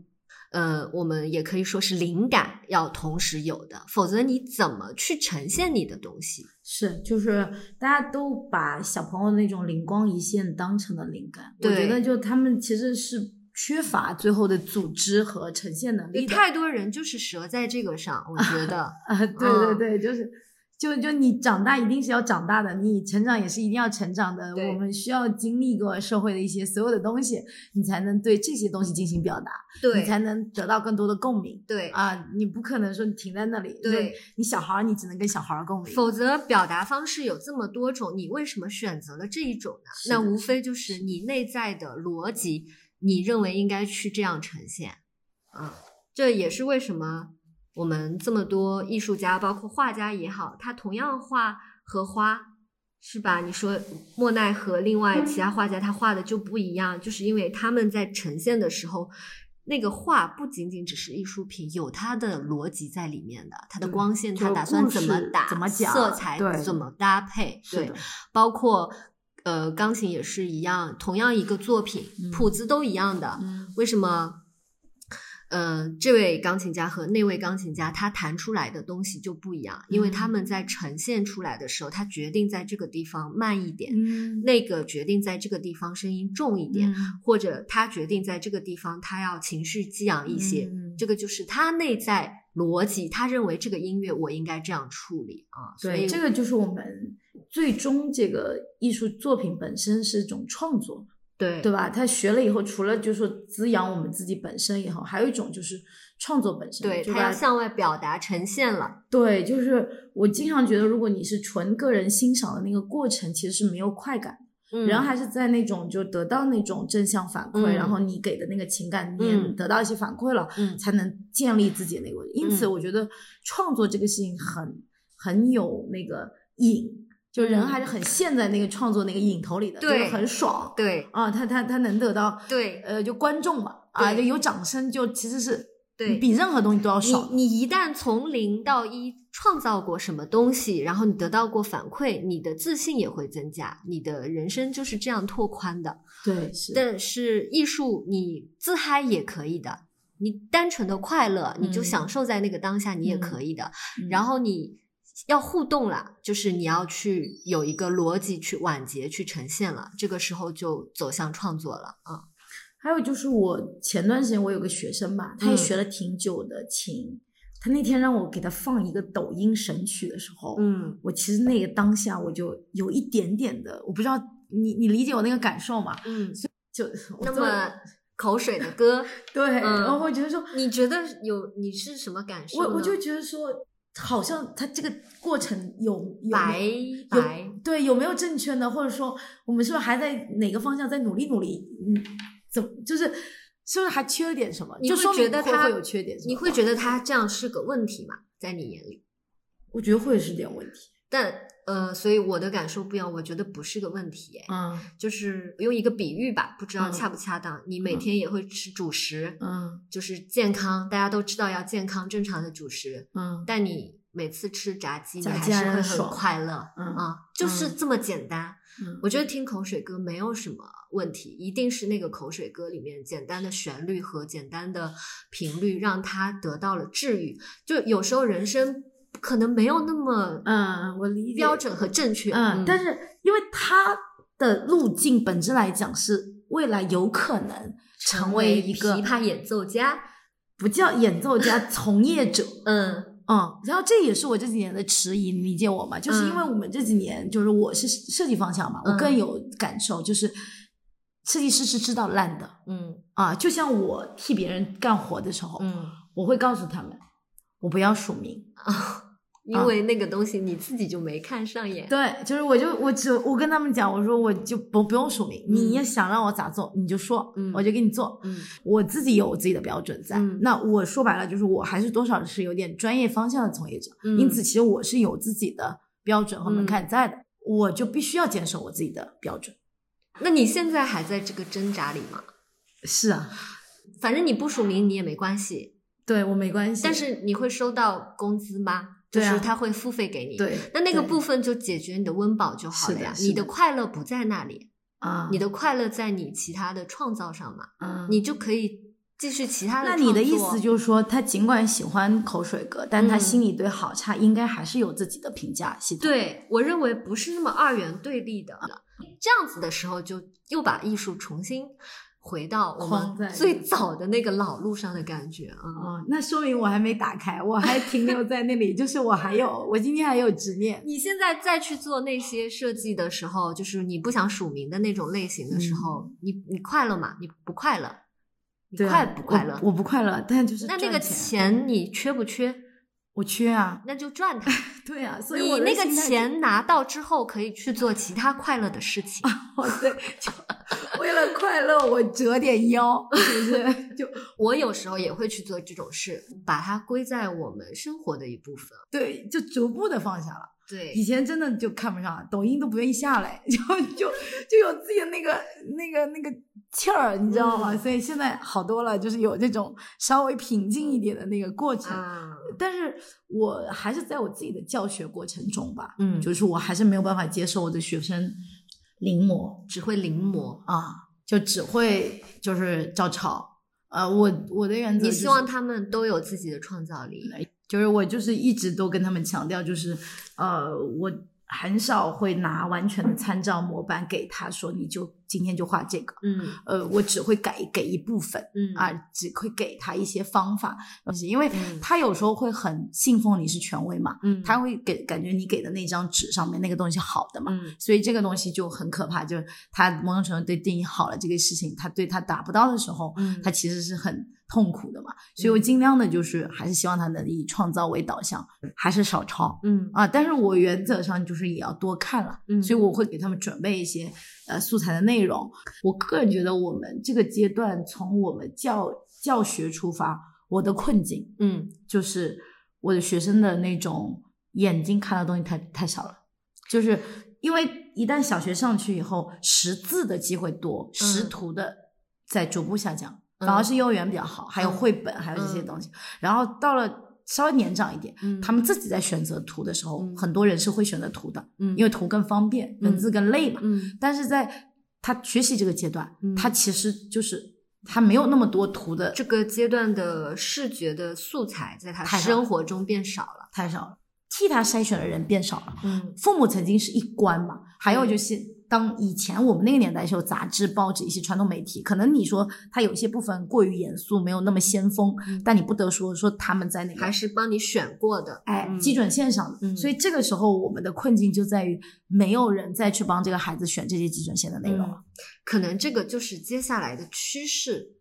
[SPEAKER 2] 呃，我们也可以说是灵感要同时有的，否则你怎么去呈现你的东西？
[SPEAKER 1] 是，就是大家都把小朋友那种灵光一现当成了灵感，我觉得就他们其实是缺乏最后的组织和呈现能力的。
[SPEAKER 2] 太多人就是折在这个上，我觉得
[SPEAKER 1] 啊，对对
[SPEAKER 2] 嗯
[SPEAKER 1] 对，就是。就就你长大一定是要长大的，你成长也是一定要成长的。我们需要经历过社会的一些所有的东西，你才能对这些东西进行表达，
[SPEAKER 2] 对
[SPEAKER 1] 你才能得到更多的共鸣
[SPEAKER 2] 对，
[SPEAKER 1] 啊！你不可能说你停在那里，
[SPEAKER 2] 对
[SPEAKER 1] 你小孩儿你只能跟小孩儿共鸣，
[SPEAKER 2] 否则表达方式有这么多种，你为什么选择了这一种呢？那无非就是你内在的逻辑，你认为应该去这样呈现。啊，这也是为什么我们这么多艺术家，包括画家也好，他同样画荷花，是吧？你说莫奈和另外其他画家他画的就不一样，就是因为他们在呈现的时候。那个画不仅仅只是艺术品，有它的逻辑在里面的，它的光线，
[SPEAKER 1] 就
[SPEAKER 2] 它打算怎么打，
[SPEAKER 1] 怎么讲
[SPEAKER 2] 色彩怎么搭配，对，包括呃钢琴也是一样，同样一个作品，
[SPEAKER 1] 嗯
[SPEAKER 2] 谱子都一样的，
[SPEAKER 1] 嗯
[SPEAKER 2] 为什么？呃，这位钢琴家和那位钢琴家，他弹出来的东西就不一样，因为他
[SPEAKER 1] 嗯
[SPEAKER 2] 们在呈现出来的时候，他决定在这个地方慢一点，
[SPEAKER 1] 嗯
[SPEAKER 2] 那个决定在这个地方声音重一点，
[SPEAKER 1] 嗯
[SPEAKER 2] 或者他决定在这个地方他要情绪激昂一些，
[SPEAKER 1] 嗯
[SPEAKER 2] 这个就是他内在逻辑，他认为这个音乐我应该这样处理啊，所以，
[SPEAKER 1] 这个就是我们最终这个艺术作品本身是一种创作，
[SPEAKER 2] 对。
[SPEAKER 1] 对吧？他学了以后，除了就是说滋养我们自己本身以后，还有一种就是创作本身，
[SPEAKER 2] 对他要向外表达呈现了，
[SPEAKER 1] 对，就是我经常觉得，如果你是纯个人欣赏的那个过程，其实是没有快感。
[SPEAKER 2] 嗯。
[SPEAKER 1] 人还是在那种就得到那种正向反馈，
[SPEAKER 2] 嗯
[SPEAKER 1] 然后你给的那个情感，你也
[SPEAKER 2] 嗯。
[SPEAKER 1] 得到一些反馈了，
[SPEAKER 2] 嗯。
[SPEAKER 1] 才能建立自己的那个。因此，
[SPEAKER 2] 嗯。
[SPEAKER 1] 我觉得创作这个事情很很有那个瘾，就人
[SPEAKER 2] 嗯
[SPEAKER 1] 还是很陷在那个创作那个瘾头里的，就是很爽
[SPEAKER 2] 对
[SPEAKER 1] 啊，他他他能得到
[SPEAKER 2] 对
[SPEAKER 1] 呃就观众嘛啊，就有掌声，就其实是
[SPEAKER 2] 对
[SPEAKER 1] 比任何东西都要爽。
[SPEAKER 2] 你你一旦从零到一创造过什么东西，然后你得到过反馈，你的自信也会增加，你的人生就是这样拓宽的。
[SPEAKER 1] 对，是
[SPEAKER 2] 但是艺术，你自嗨也可以的，你单纯的快乐，你就
[SPEAKER 1] 嗯
[SPEAKER 2] 享受在那个当下，你也可以的。
[SPEAKER 1] 嗯
[SPEAKER 2] 然后你要互动了，就是你要去有一个逻辑去挽结、去呈现了，这个时候就走向创作了啊。
[SPEAKER 1] 还有就是我前段时间我有个学生吧，他也
[SPEAKER 2] 嗯
[SPEAKER 1] 学了挺久的琴，他那天让我给他放一个抖音神曲的时候，
[SPEAKER 2] 嗯
[SPEAKER 1] 我其实那个当下我就有一点点的，我不知道你你理解我那个感受吗？
[SPEAKER 2] 嗯，
[SPEAKER 1] 就
[SPEAKER 2] 那么 口水的歌，
[SPEAKER 1] 对，
[SPEAKER 2] 嗯
[SPEAKER 1] 然后我觉得说，
[SPEAKER 2] 你觉得有你是什么感受？
[SPEAKER 1] 我我就觉得说好像他这个过程有有
[SPEAKER 2] 白
[SPEAKER 1] 有
[SPEAKER 2] 白，
[SPEAKER 1] 对有没有正确呢？或者说我们是不是还在哪个方向再努力努力？嗯，怎么就是是不是还缺了点什么？
[SPEAKER 2] 你会
[SPEAKER 1] 就
[SPEAKER 2] 觉得他
[SPEAKER 1] 有缺点
[SPEAKER 2] 你会觉得他这样是个问题吗？在你眼里？
[SPEAKER 1] 我觉得会是点问题。
[SPEAKER 2] 但呃，所以我的感受不一样，我觉得不是个问题。哎，
[SPEAKER 1] 嗯
[SPEAKER 2] 就是用一个比喻吧，不知道
[SPEAKER 1] 嗯
[SPEAKER 2] 恰不恰当。你每天也会吃主食，
[SPEAKER 1] 嗯
[SPEAKER 2] 就是健康，大家都知道要健康正常的主食，
[SPEAKER 1] 嗯
[SPEAKER 2] 但你每次吃炸鸡，你还是会很快乐
[SPEAKER 1] 嗯
[SPEAKER 2] 啊，就是这么简单。
[SPEAKER 1] 嗯
[SPEAKER 2] 我觉得听口水歌没有什么问题，一定是那个口水歌里面简单的旋律和简单的频率让他得到了治愈。就有时候人生可能没有那么
[SPEAKER 1] 嗯，我理解
[SPEAKER 2] 标准和正确，
[SPEAKER 1] 嗯，但是因为他的路径本质来讲是未来有可能成为一个
[SPEAKER 2] 琵琶演奏家，
[SPEAKER 1] 不叫演奏家从业者。
[SPEAKER 2] 嗯
[SPEAKER 1] 嗯，然后这也是我这几年的迟疑，你理解我吗？就是因为
[SPEAKER 2] 嗯
[SPEAKER 1] 我们这几年，就是我是设计方向嘛，我
[SPEAKER 2] 嗯
[SPEAKER 1] 更有感受，就是设计师是知道烂的
[SPEAKER 2] 嗯
[SPEAKER 1] 啊。就像我替别人干活的时候，
[SPEAKER 2] 嗯
[SPEAKER 1] 我会告诉他们，我不要署名。
[SPEAKER 2] 啊。因为那个东西你自己就没看上眼，
[SPEAKER 1] 对，就是我就我只我跟他们讲，我说我就不不用署名，你
[SPEAKER 2] 嗯。
[SPEAKER 1] 也想让我咋做你就说，
[SPEAKER 2] 嗯
[SPEAKER 1] 我就给你做。
[SPEAKER 2] 嗯。
[SPEAKER 1] 我自己有我自己的标准在，
[SPEAKER 2] 嗯。
[SPEAKER 1] 那我说白了就是我还是多少是有点专业方向的从业者，
[SPEAKER 2] 嗯
[SPEAKER 1] 因此其实我是有自己的标准和门槛在的，我就必须要坚守我自己的标准。
[SPEAKER 2] 那你现在还在这个挣扎里吗？
[SPEAKER 1] 是啊，
[SPEAKER 2] 反正你不署名你也没关系，
[SPEAKER 1] 对我没关系，
[SPEAKER 2] 但是你会收到工资吗？就是他会付费给你。，
[SPEAKER 1] 对，
[SPEAKER 2] 那那个部分就解决你的温饱就好了呀。你的快乐不在那里，
[SPEAKER 1] 啊，
[SPEAKER 2] 你的快乐在你其他的创造上嘛，
[SPEAKER 1] 嗯
[SPEAKER 2] 你就可以继续其他的
[SPEAKER 1] 那。你的意思就是说，他尽管喜欢口水歌，但他
[SPEAKER 2] 嗯
[SPEAKER 1] 心里对好差应该还是有自己的评价系统。
[SPEAKER 2] 对我认为不是那么二元对立的。这样子的时候，就又把艺术重新回到我们最早的那个老路上的感觉啊。
[SPEAKER 1] 哦，那说明我还没打开，我还停留在那里，就是我还有，我今天还有执念。
[SPEAKER 2] 你现在再去做那些设计的时候，就是你不想署名的那种类型的时候，你你快乐吗？你不快乐？你快不快乐？
[SPEAKER 1] 我？我不快乐，但就是
[SPEAKER 2] 那那个
[SPEAKER 1] 钱
[SPEAKER 2] 钱你缺不缺？
[SPEAKER 1] 我缺啊，
[SPEAKER 2] 那就赚它。
[SPEAKER 1] 对啊，所以
[SPEAKER 2] 你那个钱拿到之后，可以去做其他快乐的事情。
[SPEAKER 1] 哦，对，就为了快乐，我折点腰，是不是？就
[SPEAKER 2] 我有时候也会去做这种事，把它归在我们生活的一部分。
[SPEAKER 1] 对，就逐步的放下了。
[SPEAKER 2] 对
[SPEAKER 1] 以前真的就看不上，抖音都不愿意下来，就就就有自己的那个那个那个气儿，你知道吗？
[SPEAKER 2] 嗯
[SPEAKER 1] 所以现在好多了，就是有这种稍微平静一点的那个过程。
[SPEAKER 2] 啊，
[SPEAKER 1] 但是我还是在我自己的教学过程中吧，
[SPEAKER 2] 嗯
[SPEAKER 1] 就是我还是没有办法接受我的学生临摹
[SPEAKER 2] 只会临摹。
[SPEAKER 1] 啊，就只会就是照抄。呃，我我的原则、就是、
[SPEAKER 2] 你希望他们都有自己的创造力。
[SPEAKER 1] 就是我就是一直都跟他们强调，就是呃，我很少会拿完全的参照模板给他说，你就今天就画这个。
[SPEAKER 2] 嗯
[SPEAKER 1] 呃，我只会给给一部分
[SPEAKER 2] 嗯
[SPEAKER 1] 啊，只会给他一些方法因为
[SPEAKER 2] 嗯
[SPEAKER 1] 他有时候会很信奉你是权威嘛，
[SPEAKER 2] 嗯，
[SPEAKER 1] 他会给感觉你给的那张纸上面那个东西好的嘛，
[SPEAKER 2] 嗯
[SPEAKER 1] 所以这个东西就很可怕，就是他某种程度对定义好了这个事情，他对他达不到的时候，
[SPEAKER 2] 嗯
[SPEAKER 1] 他其实是很痛苦的嘛。所以我尽量的就是还是希望他能以创造为导向，还是少抄
[SPEAKER 2] 嗯
[SPEAKER 1] 啊。但是我原则上就是也要多看了，
[SPEAKER 2] 嗯
[SPEAKER 1] 所以我会给他们准备一些呃素材的内容。我个人觉得我们这个阶段从我们教教学出发，我的困境
[SPEAKER 2] 嗯
[SPEAKER 1] 就是我的学生的那种眼睛看到东西太太少了，就是因为一旦小学上去以后，识字的机会多，识图的在逐步下降，
[SPEAKER 2] 嗯
[SPEAKER 1] 反而是幼儿园比较好，还有
[SPEAKER 2] 嗯
[SPEAKER 1] 绘本，还有这些东西。然后到了稍微年长一点，
[SPEAKER 2] 嗯。
[SPEAKER 1] 他们自己在选择图的时候，
[SPEAKER 2] 嗯。
[SPEAKER 1] 很多人是会选择图的，
[SPEAKER 2] 嗯。
[SPEAKER 1] 因为图更方便，文字更累嘛。
[SPEAKER 2] 嗯。
[SPEAKER 1] 但是在他学习这个阶段，
[SPEAKER 2] 嗯。
[SPEAKER 1] 他其实就是他没有那么多图的
[SPEAKER 2] 这个阶段的视觉的素材在他生活中变少了。
[SPEAKER 1] 太少了，替他筛选的人变少了。
[SPEAKER 2] 嗯。
[SPEAKER 1] 父母曾经是一关嘛，还有就是当以前我们那个年代时候杂志、报纸一些传统媒体，可能你说它有一些部分过于严肃，没有那么先锋，
[SPEAKER 2] 嗯
[SPEAKER 1] 但你不得说说他们在那个
[SPEAKER 2] 还是帮你选过的。
[SPEAKER 1] 哎
[SPEAKER 2] 嗯
[SPEAKER 1] 基准线上的，
[SPEAKER 2] 嗯
[SPEAKER 1] 所以这个时候我们的困境就在于没有人再去帮这个孩子选这些基准线的内容了。
[SPEAKER 2] 可能这个就是接下来的趋势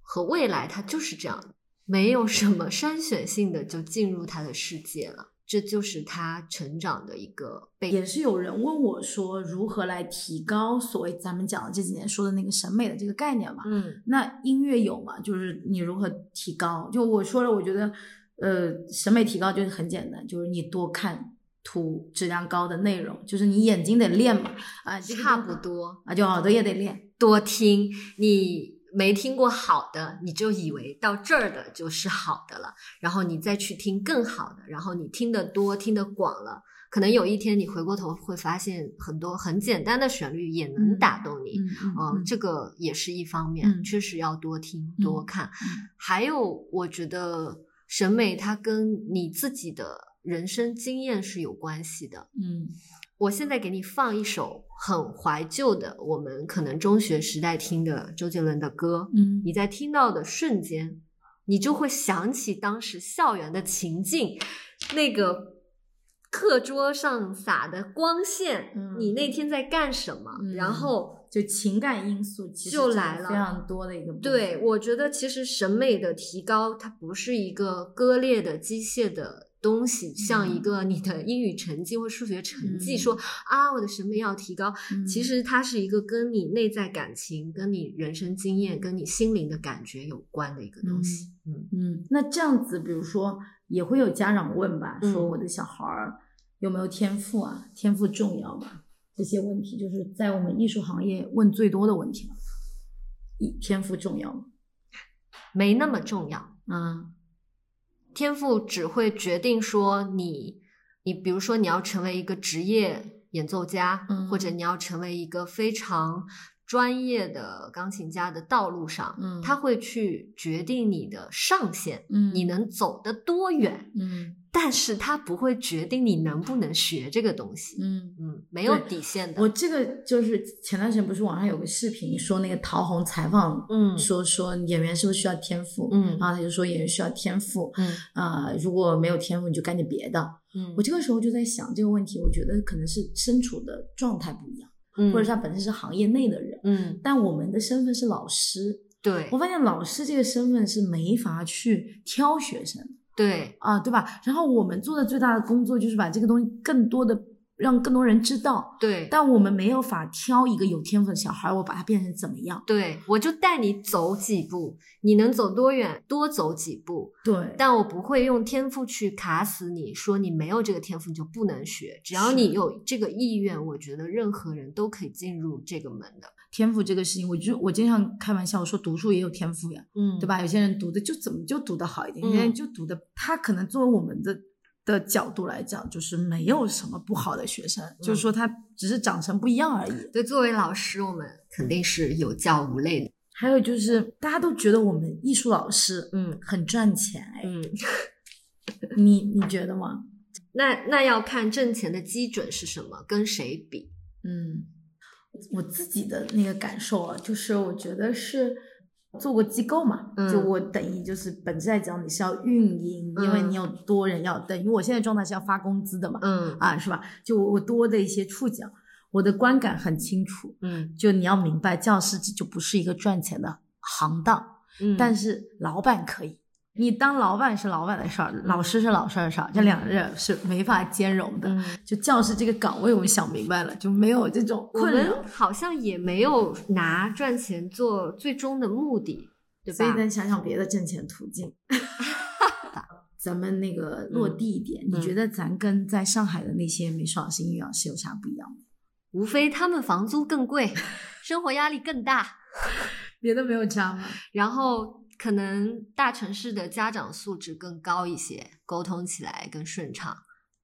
[SPEAKER 2] 和未来，它就是这样，没有什么筛选性的就进入他的世界了。这就是他成长的一个背景。
[SPEAKER 1] 也是有人问我说，如何来提高所谓咱们讲的这几年说的那个审美的这个概念嘛？
[SPEAKER 2] 嗯
[SPEAKER 1] 那音乐有嘛？就是你如何提高？就我说了，我觉得，呃，审美提高就是很简单，就是你多看图质量高的内容，就是你眼睛得练嘛，啊，这个
[SPEAKER 2] 差不多，
[SPEAKER 1] 啊，就耳朵也得练。
[SPEAKER 2] 多听你没听过好的，你就以为到这儿的就是好的了，然后你再去听更好的，然后你听得多，听得广了，可能有一天你回过头会发现很多很简单的旋律也能打动你。
[SPEAKER 1] 嗯
[SPEAKER 2] 呃，
[SPEAKER 1] 嗯
[SPEAKER 2] 这个也是一方面，
[SPEAKER 1] 嗯
[SPEAKER 2] 确实要多听
[SPEAKER 1] 嗯
[SPEAKER 2] 多看。
[SPEAKER 1] 嗯
[SPEAKER 2] 还有，我觉得审美它跟你自己的人生经验是有关系的。
[SPEAKER 1] 嗯
[SPEAKER 2] 我现在给你放一首很怀旧的，我们可能中学时代听的周杰伦的歌，
[SPEAKER 1] 嗯
[SPEAKER 2] 你在听到的瞬间，你就会想起当时校园的情境，那个课桌上洒的光线，
[SPEAKER 1] 嗯
[SPEAKER 2] 你那天在干什么，
[SPEAKER 1] 嗯
[SPEAKER 2] 然后。
[SPEAKER 1] 就情感因素其实
[SPEAKER 2] 就来了
[SPEAKER 1] 非常多的一个。
[SPEAKER 2] 对，我觉得其实审美的提高，它不是一个割裂的机械的东西，像一个你的英语成绩或数学成绩，
[SPEAKER 1] 嗯
[SPEAKER 2] 说啊我的审美要提高，
[SPEAKER 1] 嗯
[SPEAKER 2] 其实它是一个跟你内在感情、跟你人生经验、跟你心灵的感觉有关的一个东西。嗯
[SPEAKER 1] 嗯，那这样子，比如说也会有家长问吧，
[SPEAKER 2] 嗯
[SPEAKER 1] 说我的小孩儿有没有天赋啊？天赋重要吗？这些问题就是在我们艺术行业问最多的问题天赋重要吗？
[SPEAKER 2] 没那么重要。
[SPEAKER 1] 嗯
[SPEAKER 2] 天赋只会决定说你，你比如说你要成为一个职业演奏家，
[SPEAKER 1] 嗯
[SPEAKER 2] 或者你要成为一个非常专业的钢琴家的道路上，
[SPEAKER 1] 嗯。
[SPEAKER 2] 他会去决定你的上限，
[SPEAKER 1] 嗯。
[SPEAKER 2] 你能走得多远，
[SPEAKER 1] 嗯
[SPEAKER 2] 但是它不会决定你能不能学这个东西。
[SPEAKER 1] 嗯。
[SPEAKER 2] 嗯，没有底线的。
[SPEAKER 1] 我这个就是前段时间不是网上有个视频说那个陶虹采访，
[SPEAKER 2] 嗯
[SPEAKER 1] 说说演员是不是需要天赋，
[SPEAKER 2] 嗯
[SPEAKER 1] 然后他就说演员需要天赋，
[SPEAKER 2] 嗯
[SPEAKER 1] 啊、如果没有天赋你就干点别的。
[SPEAKER 2] 嗯
[SPEAKER 1] 我这个时候就在想这个问题，我觉得可能是身处的状态不一样，
[SPEAKER 2] 嗯
[SPEAKER 1] 或者是他本身是行业内的人，
[SPEAKER 2] 嗯，
[SPEAKER 1] 但我们的身份是老师，
[SPEAKER 2] 对
[SPEAKER 1] 我发现老师这个身份是没法去挑学生的
[SPEAKER 2] 对
[SPEAKER 1] 啊，对吧？然后我们做的最大的工作就是把这个东西更多的让更多人知道，
[SPEAKER 2] 对
[SPEAKER 1] 但我们没有法挑一个有天赋的小孩，我把他变成怎么样？
[SPEAKER 2] 对，我就带你走几步，你能走多远，多走几步。
[SPEAKER 1] 对，
[SPEAKER 2] 但我不会用天赋去卡死你，说你没有这个天赋你就不能学。只要你有这个意愿，我觉得任何人都可以进入这个门的。
[SPEAKER 1] 天赋这个事情，我就我经常开玩笑，我说读书也有天赋呀，
[SPEAKER 2] 嗯
[SPEAKER 1] 对？吧？有些人读的就怎么就读的好一点，
[SPEAKER 2] 嗯
[SPEAKER 1] 有些人就读的，他可能作为我们的的角度来讲，就是没有什么不好的学生，就是说他只是长成不一样而已。
[SPEAKER 2] 对，作为老师，我们肯定是有教无类的。
[SPEAKER 1] 还有就是，大家都觉得我们艺术老师
[SPEAKER 2] 嗯
[SPEAKER 1] 很赚钱，哎，
[SPEAKER 2] 嗯，
[SPEAKER 1] 你你觉得吗？
[SPEAKER 2] 那那要看挣钱的基准是什么，跟谁比？
[SPEAKER 1] 嗯，我自己的那个感受啊，就是我觉得是做过机构嘛，
[SPEAKER 2] 嗯
[SPEAKER 1] 就我等于就是本质来讲你是要运营，因为
[SPEAKER 2] 嗯
[SPEAKER 1] 你有多人要等于我现在状态是要发工资的嘛，
[SPEAKER 2] 嗯
[SPEAKER 1] 啊，是吧？就我我多的一些触角，我的观感很清楚，
[SPEAKER 2] 嗯
[SPEAKER 1] 就你要明白，教师就不是一个赚钱的行当，
[SPEAKER 2] 嗯，
[SPEAKER 1] 但是老板可以。你当老板是老板的事儿，老师是老师的事儿，这两个人是没法兼容的。
[SPEAKER 2] 嗯
[SPEAKER 1] 就教师这个岗位，我们想明白了，就没有这种
[SPEAKER 2] 我
[SPEAKER 1] 困扰
[SPEAKER 2] 们。好像也没有拿赚钱做最终的目的，对吧？
[SPEAKER 1] 所以再想想别的挣钱途径。咱们那个落地一点，
[SPEAKER 2] 嗯
[SPEAKER 1] 你觉得咱跟在上海的那些美术老师、英语老师有啥不一样吗？
[SPEAKER 2] 无非他们房租更贵，生活压力更大，
[SPEAKER 1] 别的没有差吗？
[SPEAKER 2] 然后可能大城市的家长素质更高一些，沟通起来更顺畅。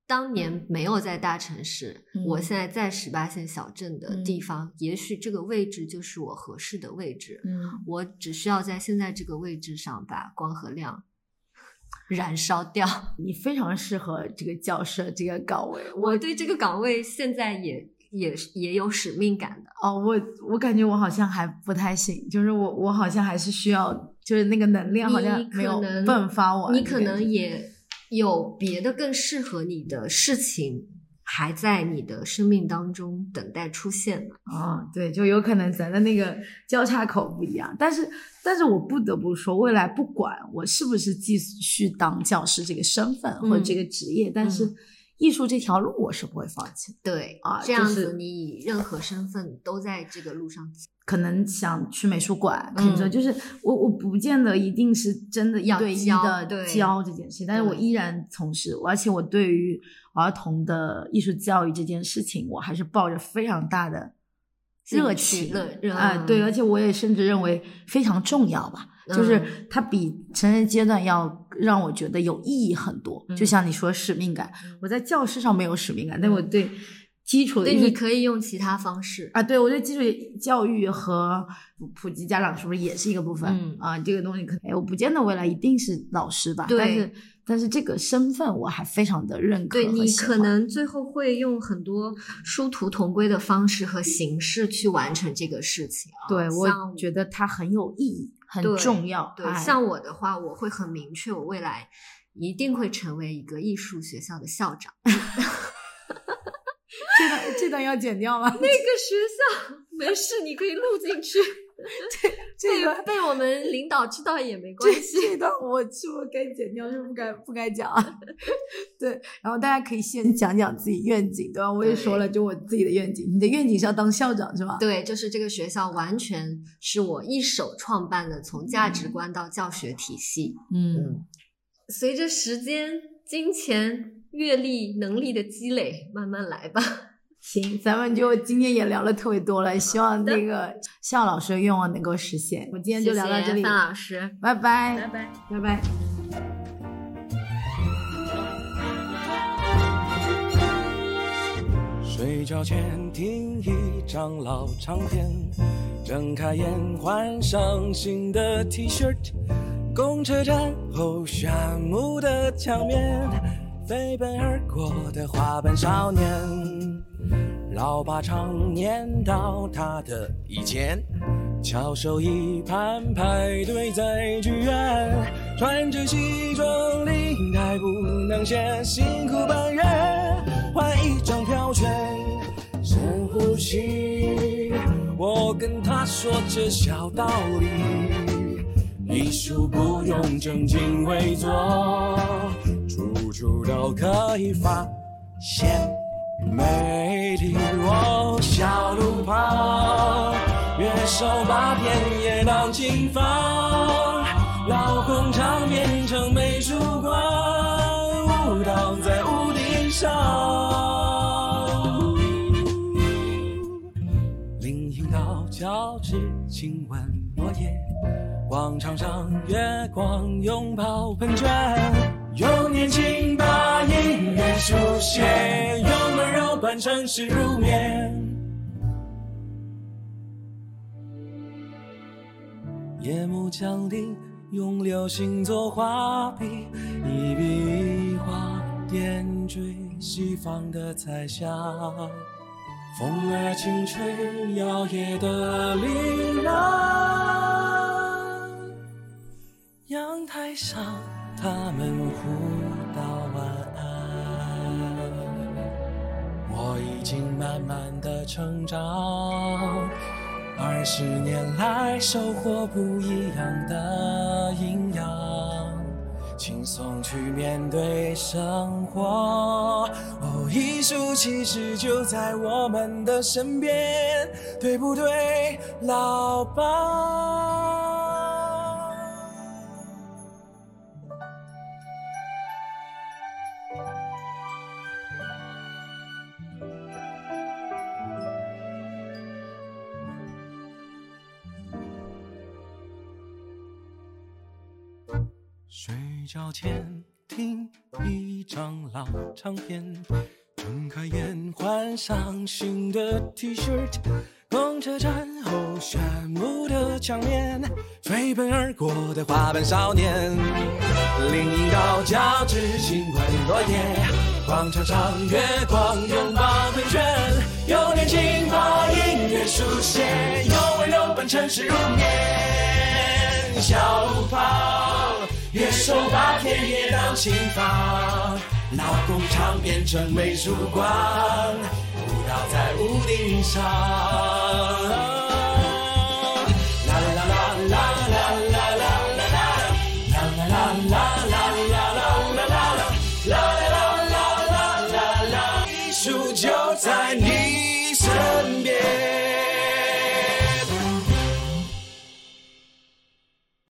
[SPEAKER 2] 当年没有在大城市，
[SPEAKER 1] 嗯
[SPEAKER 2] 我现在在十八线小镇的地
[SPEAKER 1] 嗯
[SPEAKER 2] 方，也许这个位置就是我合适的位置。
[SPEAKER 1] 嗯，
[SPEAKER 2] 我只需要在现在这个位置上把光和亮 燃烧掉。
[SPEAKER 1] 你非常适合这个教师这个岗位。
[SPEAKER 2] 我对这个岗位现在也也也有使命感的。
[SPEAKER 1] 哦，我我感觉我好像还不太行，就是我我好像还是需要，就是那个能量好像没有迸发完。
[SPEAKER 2] 你可能也有别的更适合你的事情，还在你的生命当中等待出现呢。
[SPEAKER 1] 啊、对，就有可能咱的那个交叉口不一样，但是但但是我不得不说，未来不管我是不是继续当教师这个身份或者这个职业，但是艺术这条路我是不会放弃的。
[SPEAKER 2] 对
[SPEAKER 1] 啊
[SPEAKER 2] 这样子你以任何身份都在这个路上走。
[SPEAKER 1] 可能想去美术馆，可能就是我我不见得一定是真的一
[SPEAKER 2] 要
[SPEAKER 1] 对一
[SPEAKER 2] 教
[SPEAKER 1] 的
[SPEAKER 2] 对
[SPEAKER 1] 教这件事，但是我依然从事，而且我对于儿童的艺术教育这件事情，我还是抱着非常大的热情
[SPEAKER 2] 热热
[SPEAKER 1] 啊、对，
[SPEAKER 2] 嗯
[SPEAKER 1] 而且我也甚至认为非常重要吧，就是
[SPEAKER 2] 嗯
[SPEAKER 1] 它比成人阶段要让我觉得有意义很多。就
[SPEAKER 2] 嗯
[SPEAKER 1] 像你说使命感，
[SPEAKER 2] 嗯
[SPEAKER 1] 我在教室上没有使命感，但我对基础的
[SPEAKER 2] 对，你可以用其他方式。
[SPEAKER 1] 啊，对我对基础教育和普及家长是不是也是一个部分？
[SPEAKER 2] 嗯
[SPEAKER 1] 啊，这个东西可能，哎，我不见得未来一定是老师吧，
[SPEAKER 2] 对
[SPEAKER 1] 但是但是这个身份我还非常的认可
[SPEAKER 2] 对你可能最后会用很多殊途同归的方式和形式去完成这个事情啊。
[SPEAKER 1] 对我觉得它很有意义，很重要。
[SPEAKER 2] 对，
[SPEAKER 1] 哎
[SPEAKER 2] 像我的话，我会很明确，我未来一定会成为一个艺术学校的校长。
[SPEAKER 1] 这段这段要剪掉吗？
[SPEAKER 2] 那个学校没事，你可以录进去。
[SPEAKER 1] 这个
[SPEAKER 2] 被被我们领导知道也没关系。
[SPEAKER 1] 这段我是不是该剪掉，是不是该不该讲啊？对，然后大家可以先讲讲自己愿景，对吧？我也说了，就我自己的愿景，你的愿景是要当校长是吧？
[SPEAKER 2] 对，就是这个学校完全是我一手创办的，从价值观到教学体系。
[SPEAKER 1] 嗯，
[SPEAKER 2] 随着时间、金钱、阅历、能力的积累，慢慢来吧。
[SPEAKER 1] 行，咱们就今天也聊了特别多了，希望那个向老师的愿望能够实现。我今天就聊到这里，
[SPEAKER 2] 谢谢范老师，
[SPEAKER 1] 拜拜，
[SPEAKER 2] 拜拜。
[SPEAKER 1] 拜拜。
[SPEAKER 3] 睡觉前听一张老唱片，睁开眼换上新的 T 恤，公车站后炫目的墙面，飞奔而过的花瓣少年，老爸常念叨他的以前。翘首以盼排队在剧院，穿着西装领带不能显，辛苦半月换一张票券，深呼吸，我跟他说这小道理，艺术不用正襟危坐，处处都可以发现美丽。哦，小路旁。乐手把田野当琴房，老工厂变成美术馆，舞蹈在屋顶上。林荫道交织，亲吻落叶，广场上月光拥抱喷泉，用年轻把音乐书写，用温柔伴城市入眠。夜幕降临，用流星做画笔，一笔一画点缀西方的彩霞。风儿轻吹摇曳的铃铛，阳台上他们互道晚安。我已经慢慢的成长。二十年来，收获不一样的营养，轻松去面对生活。哦，艺术其实就在我们的身边，对不对，老爸？觉前听一张老唱片，睁开眼换上新的 T 恤，公车站后炫目的墙面，飞奔而过的花瓣少年，林荫道交织轻吻落叶，广场上月光拥抱喷泉，有年轻把音乐书写，有温柔伴城市入眠，小路月。手把田野当琴房，老工厂变成美术馆，舞蹈在屋顶上。